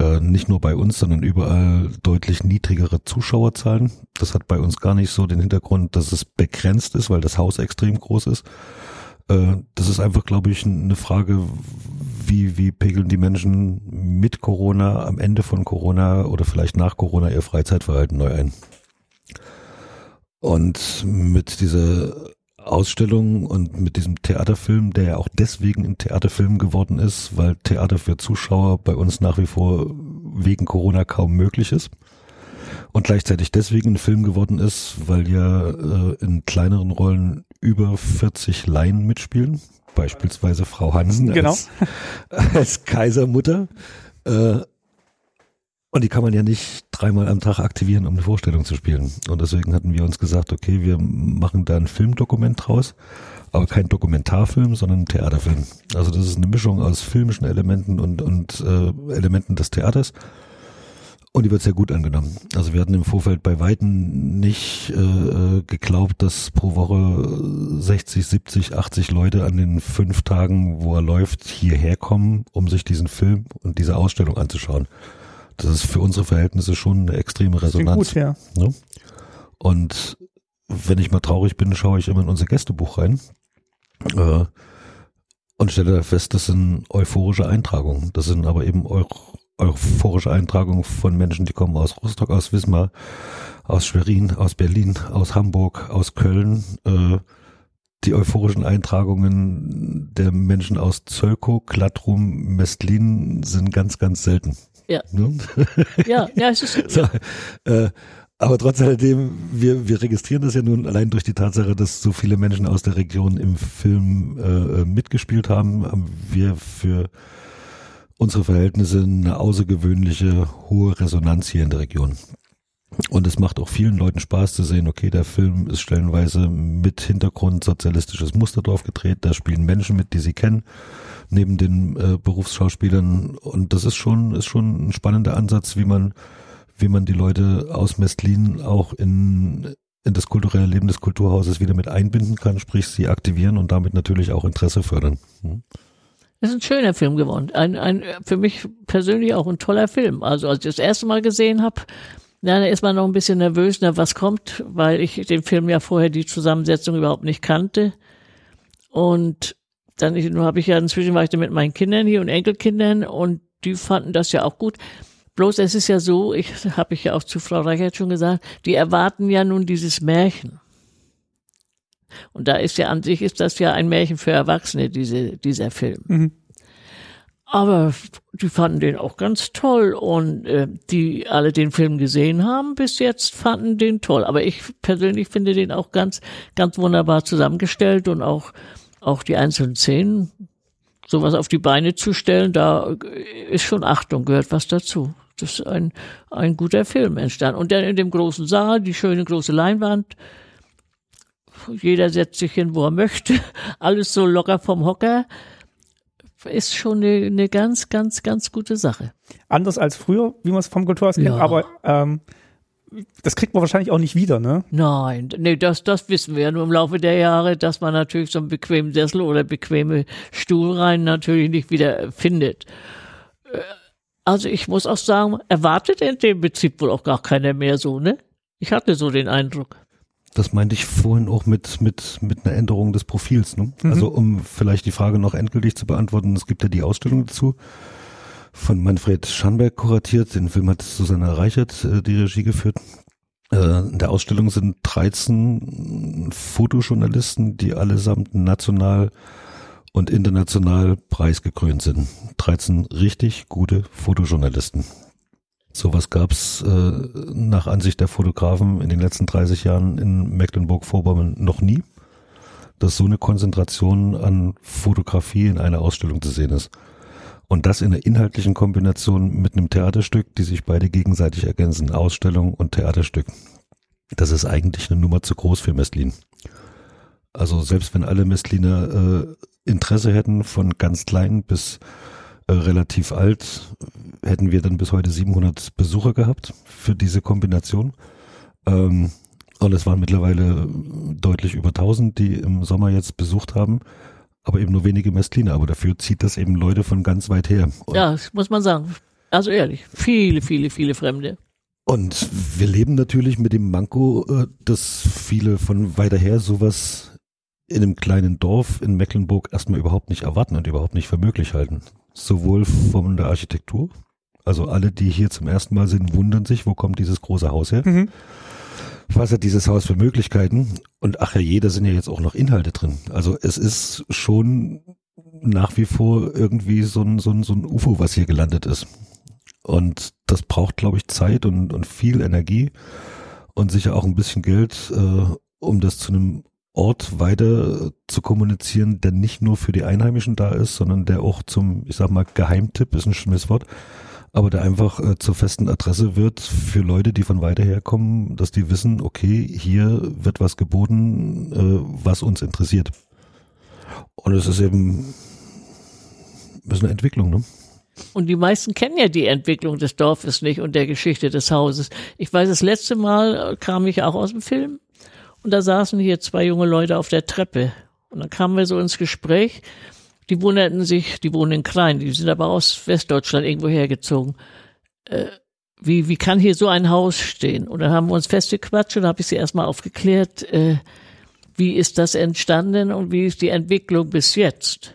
äh, nicht nur bei uns, sondern überall deutlich niedrigere Zuschauerzahlen. Das hat bei uns gar nicht so den Hintergrund, dass es begrenzt ist, weil das Haus extrem groß ist. Äh, das ist einfach, glaube ich, eine Frage, wie, wie pegeln die Menschen mit Corona, am Ende von Corona oder vielleicht nach Corona ihr Freizeitverhalten neu ein. Und mit dieser Ausstellung und mit diesem Theaterfilm, der ja auch deswegen ein Theaterfilm geworden ist, weil Theater für Zuschauer bei uns nach wie vor wegen Corona kaum möglich ist. Und gleichzeitig deswegen ein Film geworden ist, weil ja äh, in kleineren Rollen über 40 Laien mitspielen. Beispielsweise Frau Hansen Genau. als, als Kaisermutter. Äh, und die kann man ja nicht dreimal am Tag aktivieren, um eine Vorstellung zu spielen. Und deswegen hatten wir uns gesagt, okay, wir machen da ein Filmdokument draus, aber kein Dokumentarfilm, sondern ein Theaterfilm. Also das ist eine Mischung aus filmischen Elementen und, und äh, Elementen des Theaters. Und die wird sehr gut angenommen. Also wir hatten im Vorfeld bei Weitem nicht äh, geglaubt, dass pro Woche 60, 70, 80 Leute an den fünf Tagen, wo er läuft, hierher kommen, um sich diesen Film und diese Ausstellung anzuschauen. Das ist für unsere Verhältnisse schon eine extreme Resonanz. gut, ja. Ne? Und wenn ich mal traurig bin, schaue ich immer in unser Gästebuch rein äh, und stelle fest, das sind euphorische Eintragungen. Das sind aber eben eu euphorische Eintragungen von Menschen, die kommen aus Rostock, aus Wismar, aus Schwerin, aus Berlin, aus Hamburg, aus Köln. Äh, die euphorischen Eintragungen der Menschen aus Zölkow, Glattrum, Mestlin sind ganz, ganz selten. Ja. Ne? Ja, ja, es ist, So, äh, aber trotz alledem, wir, wir registrieren das ja nun allein durch die Tatsache, dass so viele Menschen aus der Region im Film äh, mitgespielt haben, haben wir für unsere Verhältnisse eine außergewöhnliche hohe Resonanz hier in der Region. Und es macht auch vielen Leuten Spaß zu sehen, okay, der Film ist stellenweise mit Hintergrund sozialistisches Musterdorf gedreht, da spielen Menschen mit, die sie kennen, neben den äh, Berufsschauspielern. Und das ist schon, ist schon ein spannender Ansatz, wie man, wie man die Leute aus Mestlin auch in, in das kulturelle Leben des Kulturhauses wieder mit einbinden kann, sprich sie aktivieren und damit natürlich auch Interesse fördern. Hm. es ist ein schöner Film geworden. Ein, ein, für mich persönlich auch ein toller Film. Also als ich das erste Mal gesehen habe, ja, da ist man noch ein bisschen nervös, na, was kommt, weil ich den Film ja vorher die Zusammensetzung überhaupt nicht kannte. Und dann habe ich ja inzwischen war ich da mit meinen Kindern hier und Enkelkindern und die fanden das ja auch gut. Bloß es ist ja so, ich habe ich ja auch zu Frau Reichert schon gesagt, die erwarten ja nun dieses Märchen. Und da ist ja an sich ist das ja ein Märchen für Erwachsene, diese, dieser Film. Mhm. Aber die fanden den auch ganz toll und äh, die alle den Film gesehen haben bis jetzt fanden den toll. Aber ich persönlich finde den auch ganz, ganz wunderbar zusammengestellt und auch, auch die einzelnen Szenen, sowas auf die Beine zu stellen, da ist schon Achtung, gehört was dazu. Das ist ein, ein guter Film entstanden. Und dann in dem großen Saal, die schöne große Leinwand, jeder setzt sich hin, wo er möchte, alles so locker vom Hocker ist schon eine, eine ganz, ganz, ganz gute Sache. Anders als früher, wie man es vom Kulturhaus kennt, Ja. aber ähm, das kriegt man wahrscheinlich auch nicht wieder, ne? Nein, nee, das, das wissen wir ja nur im Laufe der Jahre, dass man natürlich so einen bequemen Sessel oder bequeme Stuhlreihen natürlich nicht wieder findet. Äh, Also ich muss auch sagen, erwartet in dem Betrieb wohl auch gar keiner mehr so, ne? Ich hatte so den Eindruck. Das meinte ich vorhin auch mit, mit, mit einer Änderung des Profils. Ne? Mhm. Also um vielleicht die Frage noch endgültig zu beantworten, es gibt ja die Ausstellung dazu von Manfred Schanberg kuratiert. Den Film hat Susanne Reichert äh, die Regie geführt. Äh, in der Ausstellung sind 13 Fotojournalisten, die allesamt national und international preisgekrönt sind. 13 richtig gute Fotojournalisten. Sowas gab's äh, nach Ansicht der Fotografen in den letzten 30 Jahren in Mecklenburg-Vorpommern noch nie, dass so eine Konzentration an Fotografie in einer Ausstellung zu sehen ist. Und das in einer inhaltlichen Kombination mit einem Theaterstück, die sich beide gegenseitig ergänzen, Ausstellung und Theaterstück. Das ist eigentlich eine Nummer zu groß für Mestlin. Also selbst wenn alle Mestliner äh, Interesse hätten, von ganz klein bis relativ alt, hätten wir dann bis heute 700 Besucher gehabt für diese Kombination. Ähm, und es waren mittlerweile deutlich über 1000, die im Sommer jetzt besucht haben, aber eben nur wenige Mestliner. Aber dafür zieht das eben Leute von ganz weit her. Und ja, das muss man sagen. Also ehrlich, viele, viele, viele Fremde. Und wir leben natürlich mit dem Manko, äh, dass viele von weiter her sowas in einem kleinen Dorf in Mecklenburg erstmal überhaupt nicht erwarten und überhaupt nicht für möglich halten. Sowohl von der Architektur, also alle, die hier zum ersten Mal sind, wundern sich, wo kommt dieses große Haus her? Mhm. Was hat dieses Haus für Möglichkeiten? Und ach ja, jeder sind ja jetzt auch noch Inhalte drin. Also es ist schon nach wie vor irgendwie so ein, so ein, so ein UFO, was hier gelandet ist. Und das braucht, glaube ich, Zeit und, und viel Energie und sicher auch ein bisschen Geld, äh, um das zu einem Ort weiter zu kommunizieren, der nicht nur für die Einheimischen da ist, sondern der auch zum, ich sag mal, Geheimtipp, ist ein schlimmes Wort, aber der einfach äh, zur festen Adresse wird für Leute, die von weiter her kommen, dass die wissen, okay, hier wird was geboten, äh, was uns interessiert. Und es ist eben, ist eine Entwicklung, ne? Und die meisten kennen ja die Entwicklung des Dorfes nicht und der Geschichte des Hauses. Ich weiß, das letzte Mal kam ich auch aus dem Film und da saßen hier zwei junge Leute auf der Treppe. Und dann kamen wir so ins Gespräch. Die wunderten sich, die wohnen in Klein, die sind aber aus Westdeutschland irgendwo hergezogen. Äh, wie, wie kann hier so ein Haus stehen? Und dann haben wir uns festgequatscht und habe ich sie erstmal aufgeklärt, äh, wie ist das entstanden und wie ist die Entwicklung bis jetzt?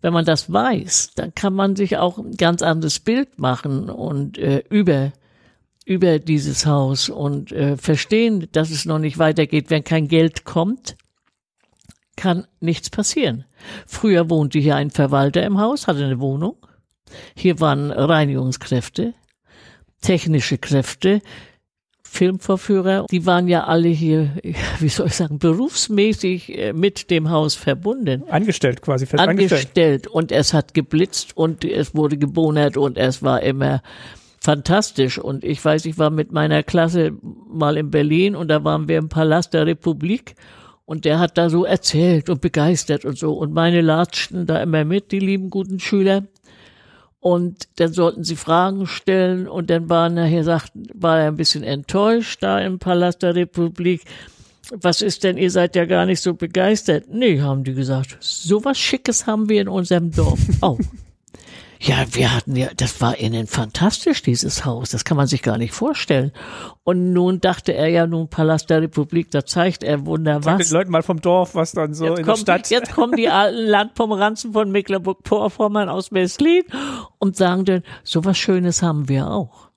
Wenn man das weiß, dann kann man sich auch ein ganz anderes Bild machen und äh, über über dieses Haus und äh, verstehen, dass es noch nicht weitergeht. Wenn kein Geld kommt, kann nichts passieren. Früher wohnte hier ein Verwalter im Haus, hatte eine Wohnung. Hier waren Reinigungskräfte, technische Kräfte, Filmvorführer, die waren ja alle hier, wie soll ich sagen, berufsmäßig äh, mit dem Haus verbunden. Angestellt quasi, fest angestellt. Angestellt und es hat geblitzt und es wurde gebonert und es war immer fantastisch. Und ich weiß, ich war mit meiner Klasse mal in Berlin und da waren wir im Palast der Republik und der hat da so erzählt und begeistert und so. Und meine latschten da immer mit, die lieben guten Schüler. Und dann sollten sie Fragen stellen und dann war nachher sagt, war er ein bisschen enttäuscht da im Palast der Republik. Was ist denn, ihr seid ja gar nicht so begeistert. Nee, haben die gesagt. So was Schickes haben wir in unserem Dorf auch. Ja, wir hatten ja, das war innen fantastisch, dieses Haus. Das kann man sich gar nicht vorstellen. Und nun dachte er ja, nun Palast der Republik, da zeigt er wunder was. den Leuten mal vom Dorf, was dann so jetzt in der Stadt. Jetzt kommen die alten Landpomeranzen von Mecklenburg-Vorpommern aus Messlin und sagen dann, so was Schönes haben wir auch.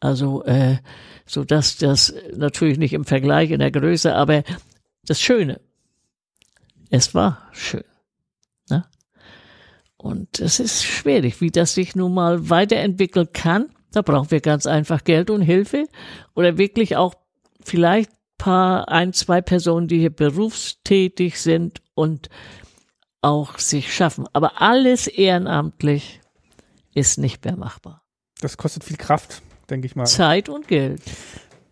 Also, äh, so dass das natürlich nicht im Vergleich in der Größe, aber das Schöne. Es war schön. Und es ist schwierig, wie das sich nun mal weiterentwickeln kann. Da brauchen wir ganz einfach Geld und Hilfe oder wirklich auch vielleicht paar, ein, zwei Personen, die hier berufstätig sind und auch sich schaffen. Aber alles ehrenamtlich ist nicht mehr machbar. Das kostet viel Kraft, denke ich mal. Zeit und Geld.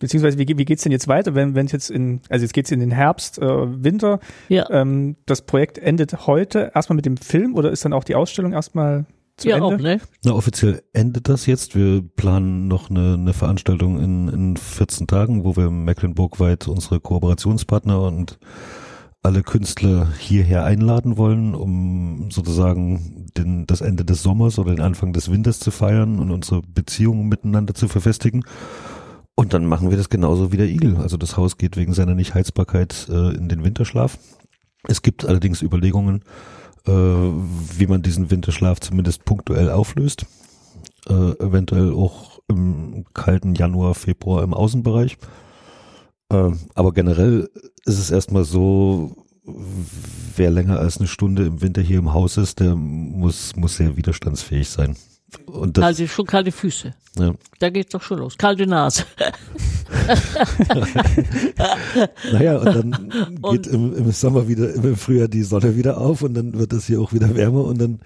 Beziehungsweise, wie, wie geht's denn jetzt weiter, wenn wenn es jetzt in, also jetzt geht's in den Herbst, äh, Winter. Ja. Ähm, das Projekt endet heute erstmal mit dem Film oder ist dann auch die Ausstellung erstmal zu ja, Ende? Auch, ne? Na, offiziell endet das jetzt. Wir planen noch eine, eine Veranstaltung in, in 14 Tagen, wo wir Mecklenburg-weit unsere Kooperationspartner und alle Künstler hierher einladen wollen, um sozusagen den, das Ende des Sommers oder den Anfang des Winters zu feiern und unsere Beziehungen miteinander zu verfestigen. Und dann machen wir das genauso wie der Igel. Also das Haus geht wegen seiner Nichtheizbarkeit äh, in den Winterschlaf. Es gibt allerdings Überlegungen, äh, wie man diesen Winterschlaf zumindest punktuell auflöst. Äh, eventuell auch im kalten Januar, Februar im Außenbereich. Äh, aber generell ist es erstmal so, wer länger als eine Stunde im Winter hier im Haus ist, der muss, muss sehr widerstandsfähig sein. Und das, kalte, schon kalte Füße. Ja. Da geht's doch schon los. Kalte Nase. naja, und dann geht und, im, im, Sommer wieder, im Frühjahr die Sonne wieder auf und dann wird es hier auch wieder wärmer und dann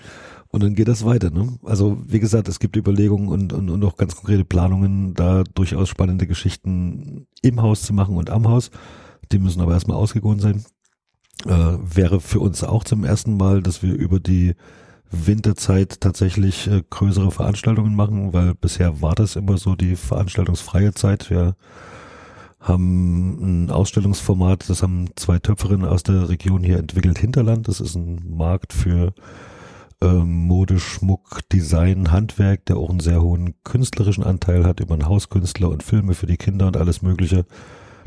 und dann geht das weiter. Ne? Also wie gesagt, es gibt Überlegungen und, und, und auch ganz konkrete Planungen, da durchaus spannende Geschichten im Haus zu machen und am Haus. Die müssen aber erstmal ausgegoren sein. Äh, wäre für uns auch zum ersten Mal, dass wir über die Winterzeit tatsächlich äh, größere Veranstaltungen machen, weil bisher war das immer so die veranstaltungsfreie Zeit. Wir haben ein Ausstellungsformat, das haben zwei Töpferinnen aus der Region hier entwickelt, Hinterland. Das ist ein Markt für ähm, Mode, Schmuck, Design, Handwerk, der auch einen sehr hohen künstlerischen Anteil hat über einen Hauskünstler und Filme für die Kinder und alles Mögliche.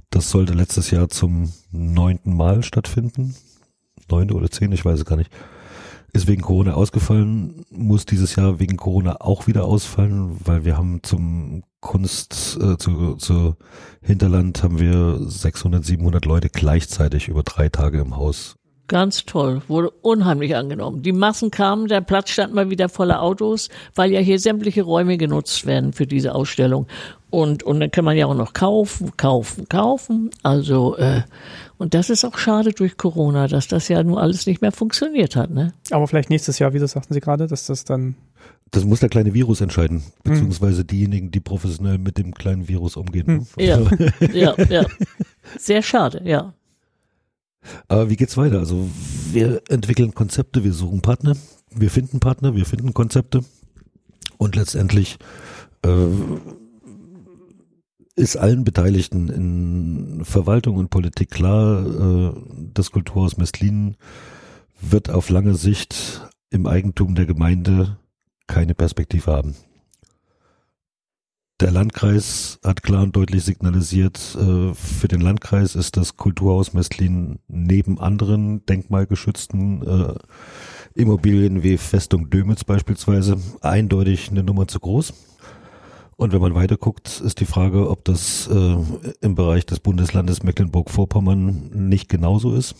Das sollte letztes Jahr zum neunten Mal stattfinden. Neunte oder zehn, ich weiß es gar nicht ist wegen Corona ausgefallen, muss dieses Jahr wegen Corona auch wieder ausfallen, weil wir haben zum Kunst, äh, zu, zu Hinterland haben wir 600, 700 Leute gleichzeitig über drei Tage im Haus. Ganz toll, wurde unheimlich angenommen. Die Massen kamen, der Platz stand mal wieder voller Autos, weil ja hier sämtliche Räume genutzt werden für diese Ausstellung. Und, und dann kann man ja auch noch kaufen, kaufen, kaufen. Also, äh, und das ist auch schade durch Corona, dass das ja nun alles nicht mehr funktioniert hat. Ne? Aber vielleicht nächstes Jahr wieder, sagten Sie gerade, dass das dann. Das muss der kleine Virus entscheiden, beziehungsweise hm. diejenigen, die professionell mit dem kleinen Virus umgehen. Hm. Ja, ja, ja. Sehr schade, ja. Aber wie geht's weiter? Also wir entwickeln Konzepte, wir suchen Partner, wir finden Partner, wir finden Konzepte und letztendlich äh, ist allen Beteiligten in Verwaltung und Politik klar, äh, das Kulturhaus Mestlin wird auf lange Sicht im Eigentum der Gemeinde keine Perspektive haben. Der Landkreis hat klar und deutlich signalisiert, äh, für den Landkreis ist das Kulturhaus Mestlin neben anderen denkmalgeschützten äh, Immobilien wie Festung Dömitz beispielsweise eindeutig eine Nummer zu groß. Und wenn man weiter guckt, ist die Frage, ob das äh, im Bereich des Bundeslandes Mecklenburg-Vorpommern nicht genauso ist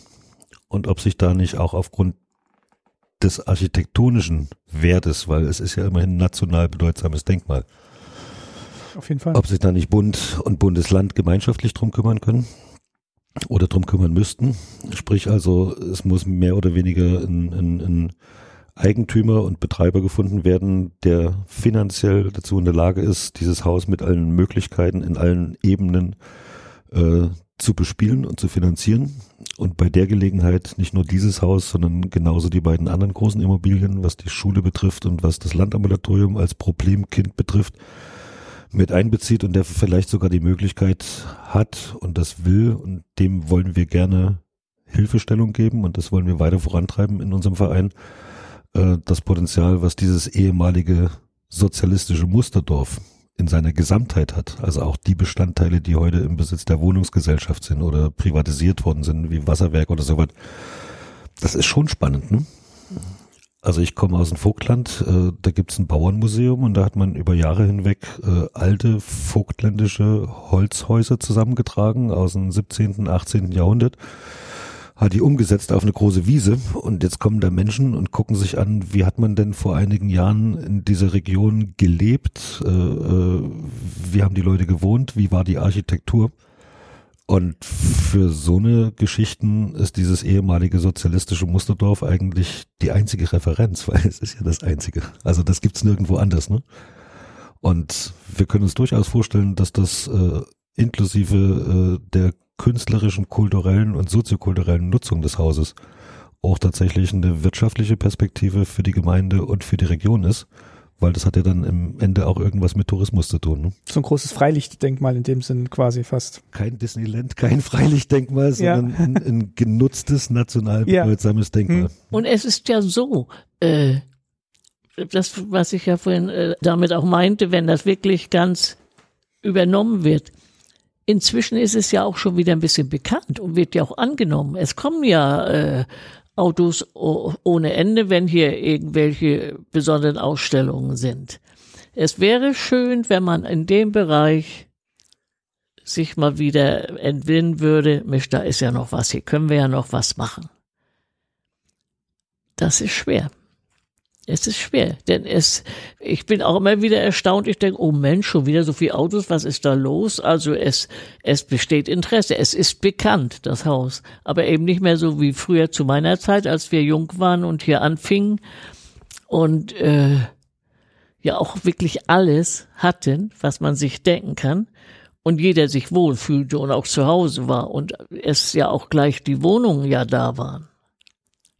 und ob sich da nicht auch aufgrund des architektonischen Wertes, weil es ist ja immerhin national bedeutsames Denkmal. Auf jeden Fall. Ob sich da nicht Bund und Bundesland gemeinschaftlich drum kümmern können oder drum kümmern müssten. Sprich also, es muss mehr oder weniger ein, ein, ein Eigentümer und Betreiber gefunden werden, der finanziell dazu in der Lage ist, dieses Haus mit allen Möglichkeiten in allen Ebenen äh, zu bespielen und zu finanzieren. Und bei der Gelegenheit nicht nur dieses Haus, sondern genauso die beiden anderen großen Immobilien, was die Schule betrifft und was das Landambulatorium als Problemkind betrifft, mit einbezieht und der vielleicht sogar die Möglichkeit hat und das will und dem wollen wir gerne Hilfestellung geben und das wollen wir weiter vorantreiben in unserem Verein äh, das Potenzial, was dieses ehemalige sozialistische Musterdorf in seiner Gesamtheit hat. Also auch die Bestandteile, die heute im Besitz der Wohnungsgesellschaft sind oder privatisiert worden sind, wie Wasserwerk oder so was. Das ist schon spannend, ne? Also ich komme aus dem Vogtland, äh, da gibt's ein Bauernmuseum und da hat man über Jahre hinweg äh, alte vogtländische Holzhäuser zusammengetragen aus dem 17., 18. Jahrhundert hat die umgesetzt auf eine große Wiese und jetzt kommen da Menschen und gucken sich an, wie hat man denn vor einigen Jahren in dieser Region gelebt, äh, äh, wie haben die Leute gewohnt, wie war die Architektur. Und für so eine Geschichten ist dieses ehemalige sozialistische Musterdorf eigentlich die einzige Referenz, weil es ist ja das einzige. Also das gibt's nirgendwo anders, ne? Und wir können uns durchaus vorstellen, dass das äh, inklusive äh, der künstlerischen, kulturellen und soziokulturellen Nutzung des Hauses auch tatsächlich eine wirtschaftliche Perspektive für die Gemeinde und für die Region ist, weil das hat ja dann im Ende auch irgendwas mit Tourismus zu tun. Ne? So ein großes Freilichtdenkmal in dem Sinn quasi fast. Kein Disneyland, kein Freilichtdenkmal, sondern ja. ein, ein, genutztes, national bedeutsames ja. Denkmal. Hm. Und es ist ja so, äh, das, was ich ja vorhin äh, damit auch meinte, wenn das wirklich ganz übernommen wird, inzwischen ist es ja auch schon wieder ein bisschen bekannt und wird ja auch angenommen. Es kommen ja äh, Autos ohne Ende, wenn hier irgendwelche besonderen Ausstellungen sind. Es wäre schön, wenn man in dem Bereich sich mal wieder entwinden würde, Mensch, da ist ja noch was, hier können wir ja noch was machen. Das ist schwer. Es ist schwer, denn es, ich bin auch immer wieder erstaunt. Ich denke, oh Mensch, schon wieder so viele Autos, was ist da los? Also es, es besteht Interesse. Es ist bekannt, das Haus. Aber eben nicht mehr so wie früher zu meiner Zeit, als wir jung waren und hier anfingen und, äh, ja auch wirklich alles hatten, was man sich denken kann. Und jeder sich wohlfühlte und auch zu Hause war und es ja auch gleich die Wohnungen ja da waren.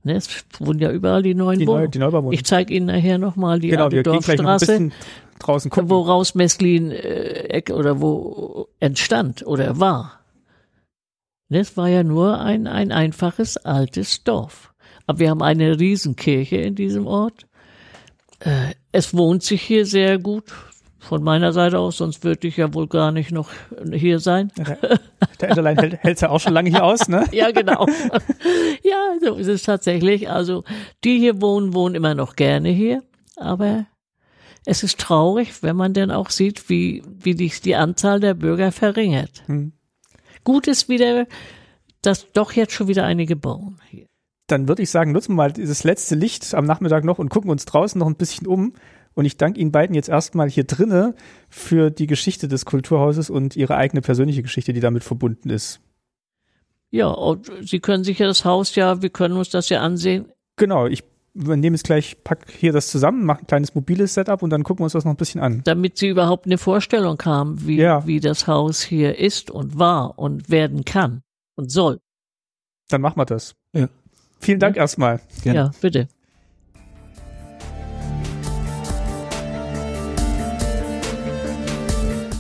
Ne, es wurden ja überall die neuen Die, Wohnungen. Neu, die Neubauwohnung. Ich zeige Ihnen nachher nochmal die genau, alte wir ein Dorfstraße, bisschen draußen gucken. woraus Messlin äh, Eck oder wo entstand oder war. Ne, Es war ja nur ein, ein einfaches altes Dorf. Aber wir haben eine Riesenkirche in diesem Ort. Äh, es wohnt sich hier sehr gut. Von meiner Seite aus, sonst würde ich ja wohl gar nicht noch hier sein. Der Enderlein hält hält's ja auch schon lange hier aus, ne? Ja, genau. ja, so ist es tatsächlich. Also die hier wohnen, wohnen immer noch gerne hier. Aber es ist traurig, wenn man dann auch sieht, wie, wie die, die Anzahl der Bürger verringert. Hm. Gut ist wieder, dass doch jetzt schon wieder einige bauen hier. Dann würde ich sagen, nutzen wir mal dieses letzte Licht am Nachmittag noch und gucken uns draußen noch ein bisschen um. Und ich danke Ihnen beiden jetzt erstmal hier drinne für die Geschichte des Kulturhauses und Ihre eigene persönliche Geschichte, die damit verbunden ist. Ja, und Sie können sich ja das Haus ja, wir können uns das ja ansehen. Genau, ich nehme jetzt gleich, pack hier das zusammen, mache ein kleines mobiles Setup und dann gucken wir uns das noch ein bisschen an. damit sie überhaupt eine Vorstellung haben, wie, Ja. wie das Haus hier ist und war und werden kann und soll. Dann machen wir das. Ja. Vielen Dank erstmal. Gerne. Ja, bitte.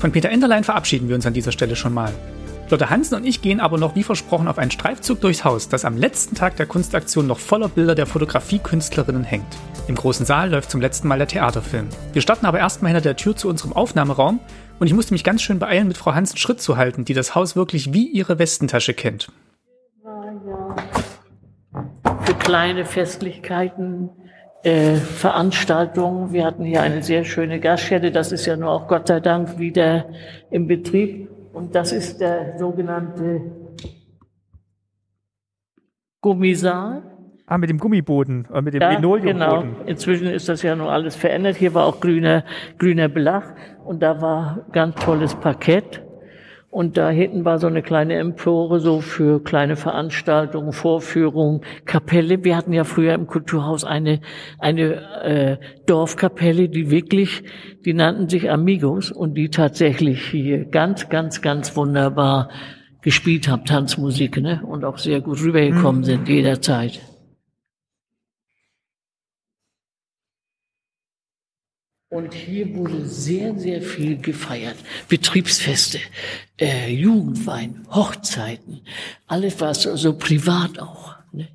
Von Peter Enderlein verabschieden wir uns an dieser Stelle schon mal. Lotte Hansen und ich gehen aber noch wie versprochen auf einen Streifzug durchs Haus, das am letzten Tag der Kunstaktion noch voller Bilder der Fotografiekünstlerinnen hängt. Im großen Saal läuft zum letzten Mal der Theaterfilm. Wir starten aber erstmal hinter der Tür zu unserem Aufnahmeraum und ich musste mich ganz schön beeilen, mit Frau Hansen Schritt zu halten, die das Haus wirklich wie ihre Westentasche kennt. Für kleine Festlichkeiten, äh, Veranstaltungen. Wir hatten hier eine sehr schöne Gaststätte. Das ist ja nur auch Gott sei Dank wieder im Betrieb. Und das ist der sogenannte Gummisaal. Ah, mit dem Gummiboden, äh, mit dem Ja, Linoleumboden. genau. Inzwischen ist das ja nur alles verändert. Hier war auch grüner, grüner Belach und da war ganz tolles Parkett. Und da hinten war so eine kleine Empore so für kleine Veranstaltungen, Vorführungen, Kapelle. Wir hatten ja früher im Kulturhaus eine, eine äh, Dorfkapelle, die wirklich, die nannten sich Amigos und die tatsächlich hier ganz, ganz, ganz wunderbar gespielt haben, Tanzmusik, ne? Und auch sehr gut rübergekommen sind jederzeit. Und hier wurde sehr, sehr viel gefeiert. Betriebsfeste, äh, Jugendwein, Hochzeiten, alles was so, so privat auch. Ne?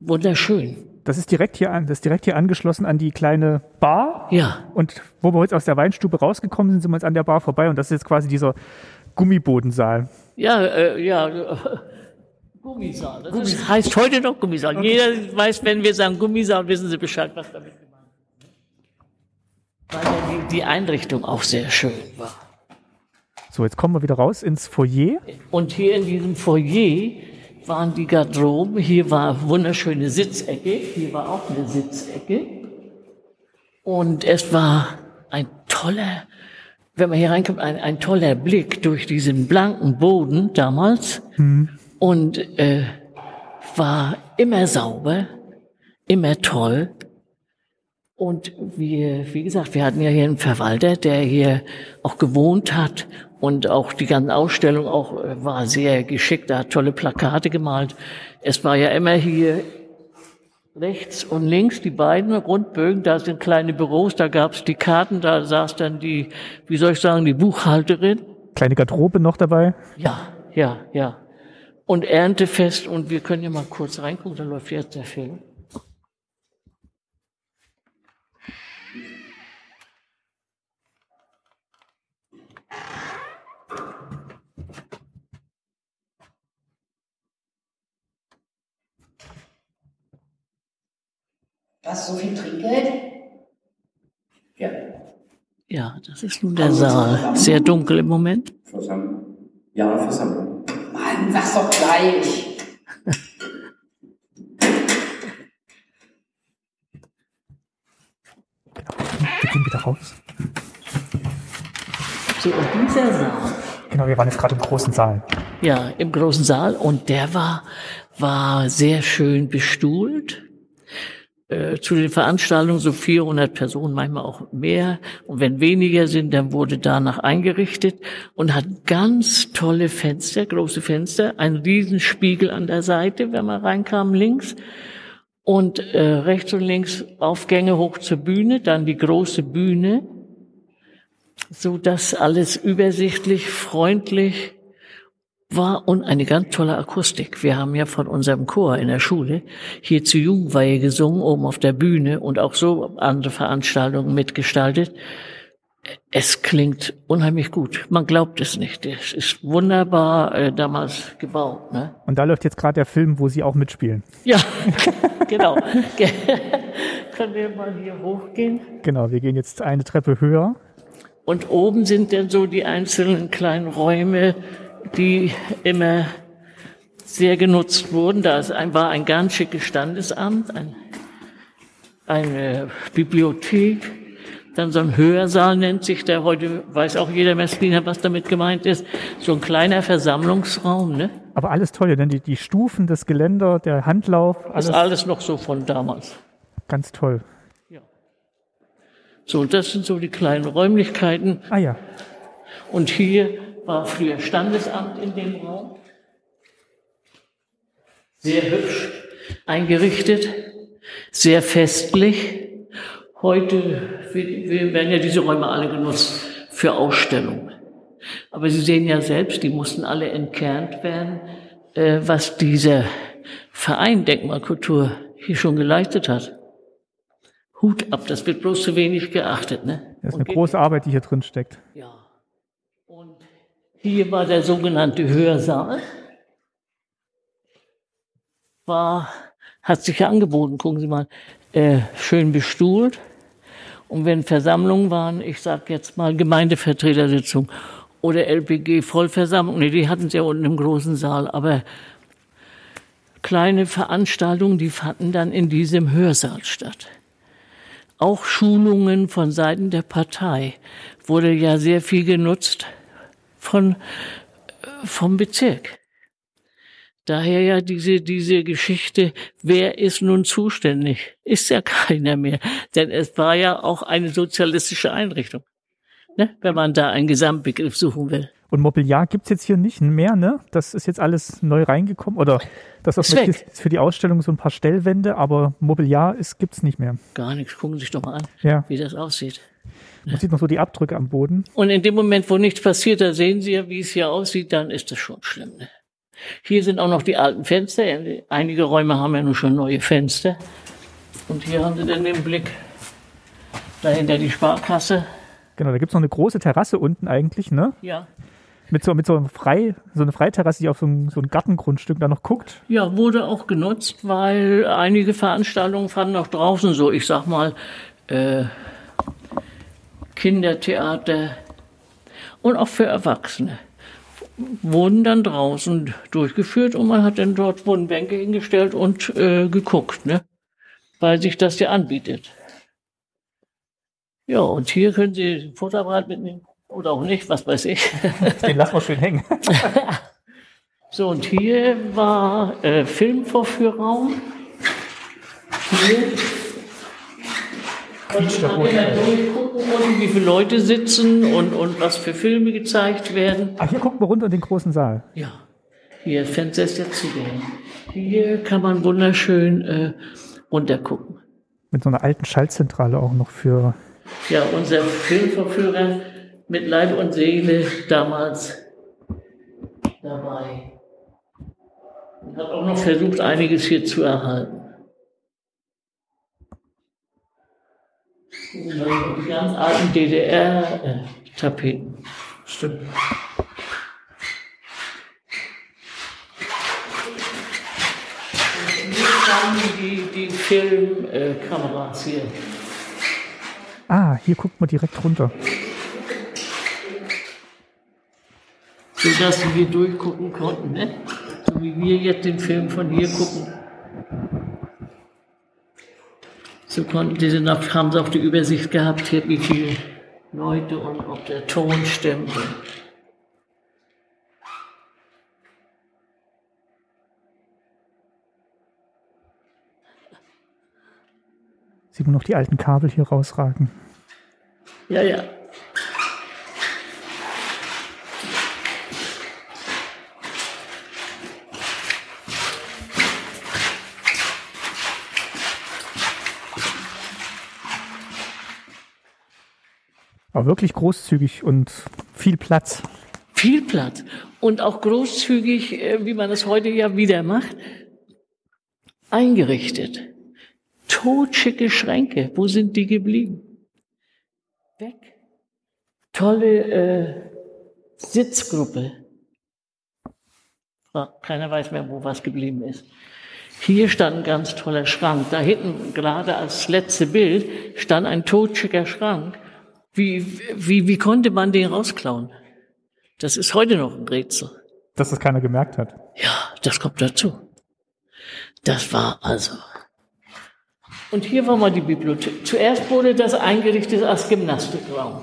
Wunderschön. Das ist direkt hier an, das ist direkt hier angeschlossen an die kleine Bar. Ja, Und wo wir jetzt aus der Weinstube rausgekommen sind, sind wir jetzt an der Bar vorbei und das ist jetzt quasi dieser Gummibodensaal. ja, äh, ja. äh, Gummisaal. Das ist, heißt heute noch Gummisaal. Jeder weiß, wenn wir sagen Gummisaal, wissen Sie Bescheid, was damit gemeint ist. Weil ja die, die Einrichtung auch sehr schön war. So, jetzt kommen wir wieder raus ins Foyer. Und hier in diesem Foyer waren die Garderoben. Hier war wunderschöne Sitzecke. Hier war auch eine Sitzecke. Und es war ein toller, wenn man hier reinkommt, ein, ein toller Blick durch diesen blanken Boden damals. Und äh, war immer sauber, immer toll. Und wir, wie gesagt, wir hatten ja hier einen Verwalter, der hier auch gewohnt hat und auch die ganze Ausstellung auch äh, war sehr geschickt. Er hat tolle Plakate gemalt. Es war ja immer hier rechts und links die beiden Rundbögen, da sind kleine Büros, da gab's die Karten, da saß dann die, wie soll ich sagen, die Buchhalterin. Kleine Garderobe noch dabei. Ja, ja, ja. Und Erntefest und wir können ja mal kurz reingucken, da läuft jetzt der Film. Was, so viel Trinkgeld? Ja. das ist nun der Saal. Sehr dunkel im Moment. Versammlung. Ja, Versammlung. Mann, sag's doch gleich. Wir gehen wieder raus. So, und dieser Saal. Genau, wir waren jetzt gerade im großen Saal. Ja, im großen Saal und der war, war sehr schön bestuhlt. Äh, zu den Veranstaltungen so 400 Personen, manchmal auch mehr. Und wenn weniger sind, dann wurde danach eingerichtet und hat ganz tolle Fenster, große Fenster, ein Riesenspiegel an der Seite, wenn man reinkam, links. Und äh, rechts und links Aufgänge hoch zur Bühne, dann die große Bühne, so dass alles übersichtlich, freundlich war und eine ganz tolle Akustik. Wir haben ja von unserem Chor in der Schule hier zur Jugendweihe gesungen, oben auf der Bühne und auch so andere Veranstaltungen mitgestaltet. Es klingt unheimlich gut. Man glaubt es nicht. Es ist wunderbar äh, damals gebaut. Ne? Und da läuft jetzt gerade der Film, wo Sie auch mitspielen. Ja, genau. Können wir mal hier hochgehen? Genau, wir gehen jetzt eine Treppe höher. Und oben sind dann so die einzelnen kleinen Räume, die immer sehr genutzt wurden. Da war ein ganz schickes Standesamt, ein, eine Bibliothek, dann so ein Hörsaal nennt sich der. Heute weiß auch jeder Messliner, was damit gemeint ist. So ein kleiner Versammlungsraum. Ne? Aber alles toll, denn die, die Stufen, das Geländer, der Handlauf. Alles, ist alles noch so von damals. Ganz toll. Ja. So, das sind so die kleinen Räumlichkeiten. Ah ja. Und hier war früher Standesamt in dem Raum. Sehr hübsch eingerichtet, sehr festlich. Heute werden ja diese Räume alle genutzt für Ausstellungen. Aber Sie sehen ja selbst, die mussten alle entkernt werden, äh, was dieser Verein Denkmalkultur hier schon geleistet hat. Hut ab, das wird bloß zu wenig geachtet. Ne? Das ist eine große Arbeit, die hier drin steckt. Ja. Hier war der sogenannte Hörsaal. War, hat sich ja angeboten, gucken Sie mal, äh, schön bestuhlt. Und wenn Versammlungen waren, ich sag jetzt mal Gemeindevertretersitzung oder LPG Vollversammlung, nee, die hatten sie ja unten im großen Saal, aber kleine Veranstaltungen, die fanden dann in diesem Hörsaal statt. Auch Schulungen von Seiten der Partei wurde ja sehr viel genutzt von, vom Bezirk. Daher ja diese, diese Geschichte, wer ist nun zuständig? Ist ja keiner mehr. Denn es war ja auch eine sozialistische Einrichtung. Ne? Wenn man da einen Gesamtbegriff suchen will. Und Mobiliar gibt's jetzt hier nicht mehr, ne? Das ist jetzt alles neu reingekommen. Oder das ist für die Ausstellung so ein paar Stellwände, aber Mobiliar ist, gibt's nicht mehr. Gar nichts. Gucken Sie sich doch mal an, Ja. wie das aussieht. Man sieht noch so die Abdrücke am Boden. Und in dem Moment, wo nichts passiert, da sehen Sie ja, wie es hier aussieht, dann ist das schon schlimm. Ne? Hier sind auch noch die alten Fenster. Einige Räume haben ja nun schon neue Fenster. Und hier haben Sie dann den Blick dahinter die Sparkasse. Genau, da gibt's noch eine große Terrasse unten eigentlich, ne? Ja. Mit so, mit so, einem Frei, so eine Freiterrasse, die auf so ein, so ein Gartengrundstück da noch guckt. Ja, wurde auch genutzt, weil einige Veranstaltungen fanden auch draußen so, ich sag mal, äh, Kindertheater und auch für Erwachsene wurden dann draußen durchgeführt und man hat dann dort wurden Bänke hingestellt und äh, geguckt, ne? Weil sich das ja anbietet. Ja, und hier können Sie ein Fotoapparat mitnehmen oder auch nicht, was weiß ich. Den lassen wir schön hängen. So, und hier war äh, Filmvorführraum. Hier man immer durchgucken, und wie viele Leute sitzen und, und was für Filme gezeigt werden. Ach, hier gucken wir runter in den großen Saal. Ja, hier, Fenster ist ja zugänglich. Hier kann man wunderschön äh, runtergucken. Mit so einer alten Schaltzentrale auch noch für. Ja, unser Filmverführer mit Leib und Seele damals dabei. Und hat auch noch versucht, einiges hier zu erhalten. Die ganz alten DDR-Tapeten. Äh, Stimmt. Die, die Filmkameras äh, hier. Ah, hier guckt man direkt runter. So dass wir durchgucken konnten, ne? So wie wir jetzt den Film von hier gucken. So konnten diese Nacht, haben sie auch die Übersicht gehabt, hier, wie viele Leute und ob der Ton stimmt. Sieht man noch die alten Kabel hier rausragen. Ja, ja. Aber wirklich großzügig und viel Platz. Viel Platz. Und auch großzügig, äh, wie man es heute ja wieder macht, eingerichtet. Totschicke Schränke. Wo sind die geblieben? Weg. Tolle äh, Sitzgruppe. Ah, Keiner weiß mehr, wo was geblieben ist. Hier stand ein ganz toller Schrank. Da hinten, gerade als letzte Bild, stand ein totschicker Schrank. Wie, wie, wie konnte man den rausklauen? Das ist heute noch ein Rätsel. Dass das keiner gemerkt hat. Ja, das kommt dazu. Das war also. Und hier war mal die Bibliothek. Zuerst wurde das eingerichtet als Gymnastikraum.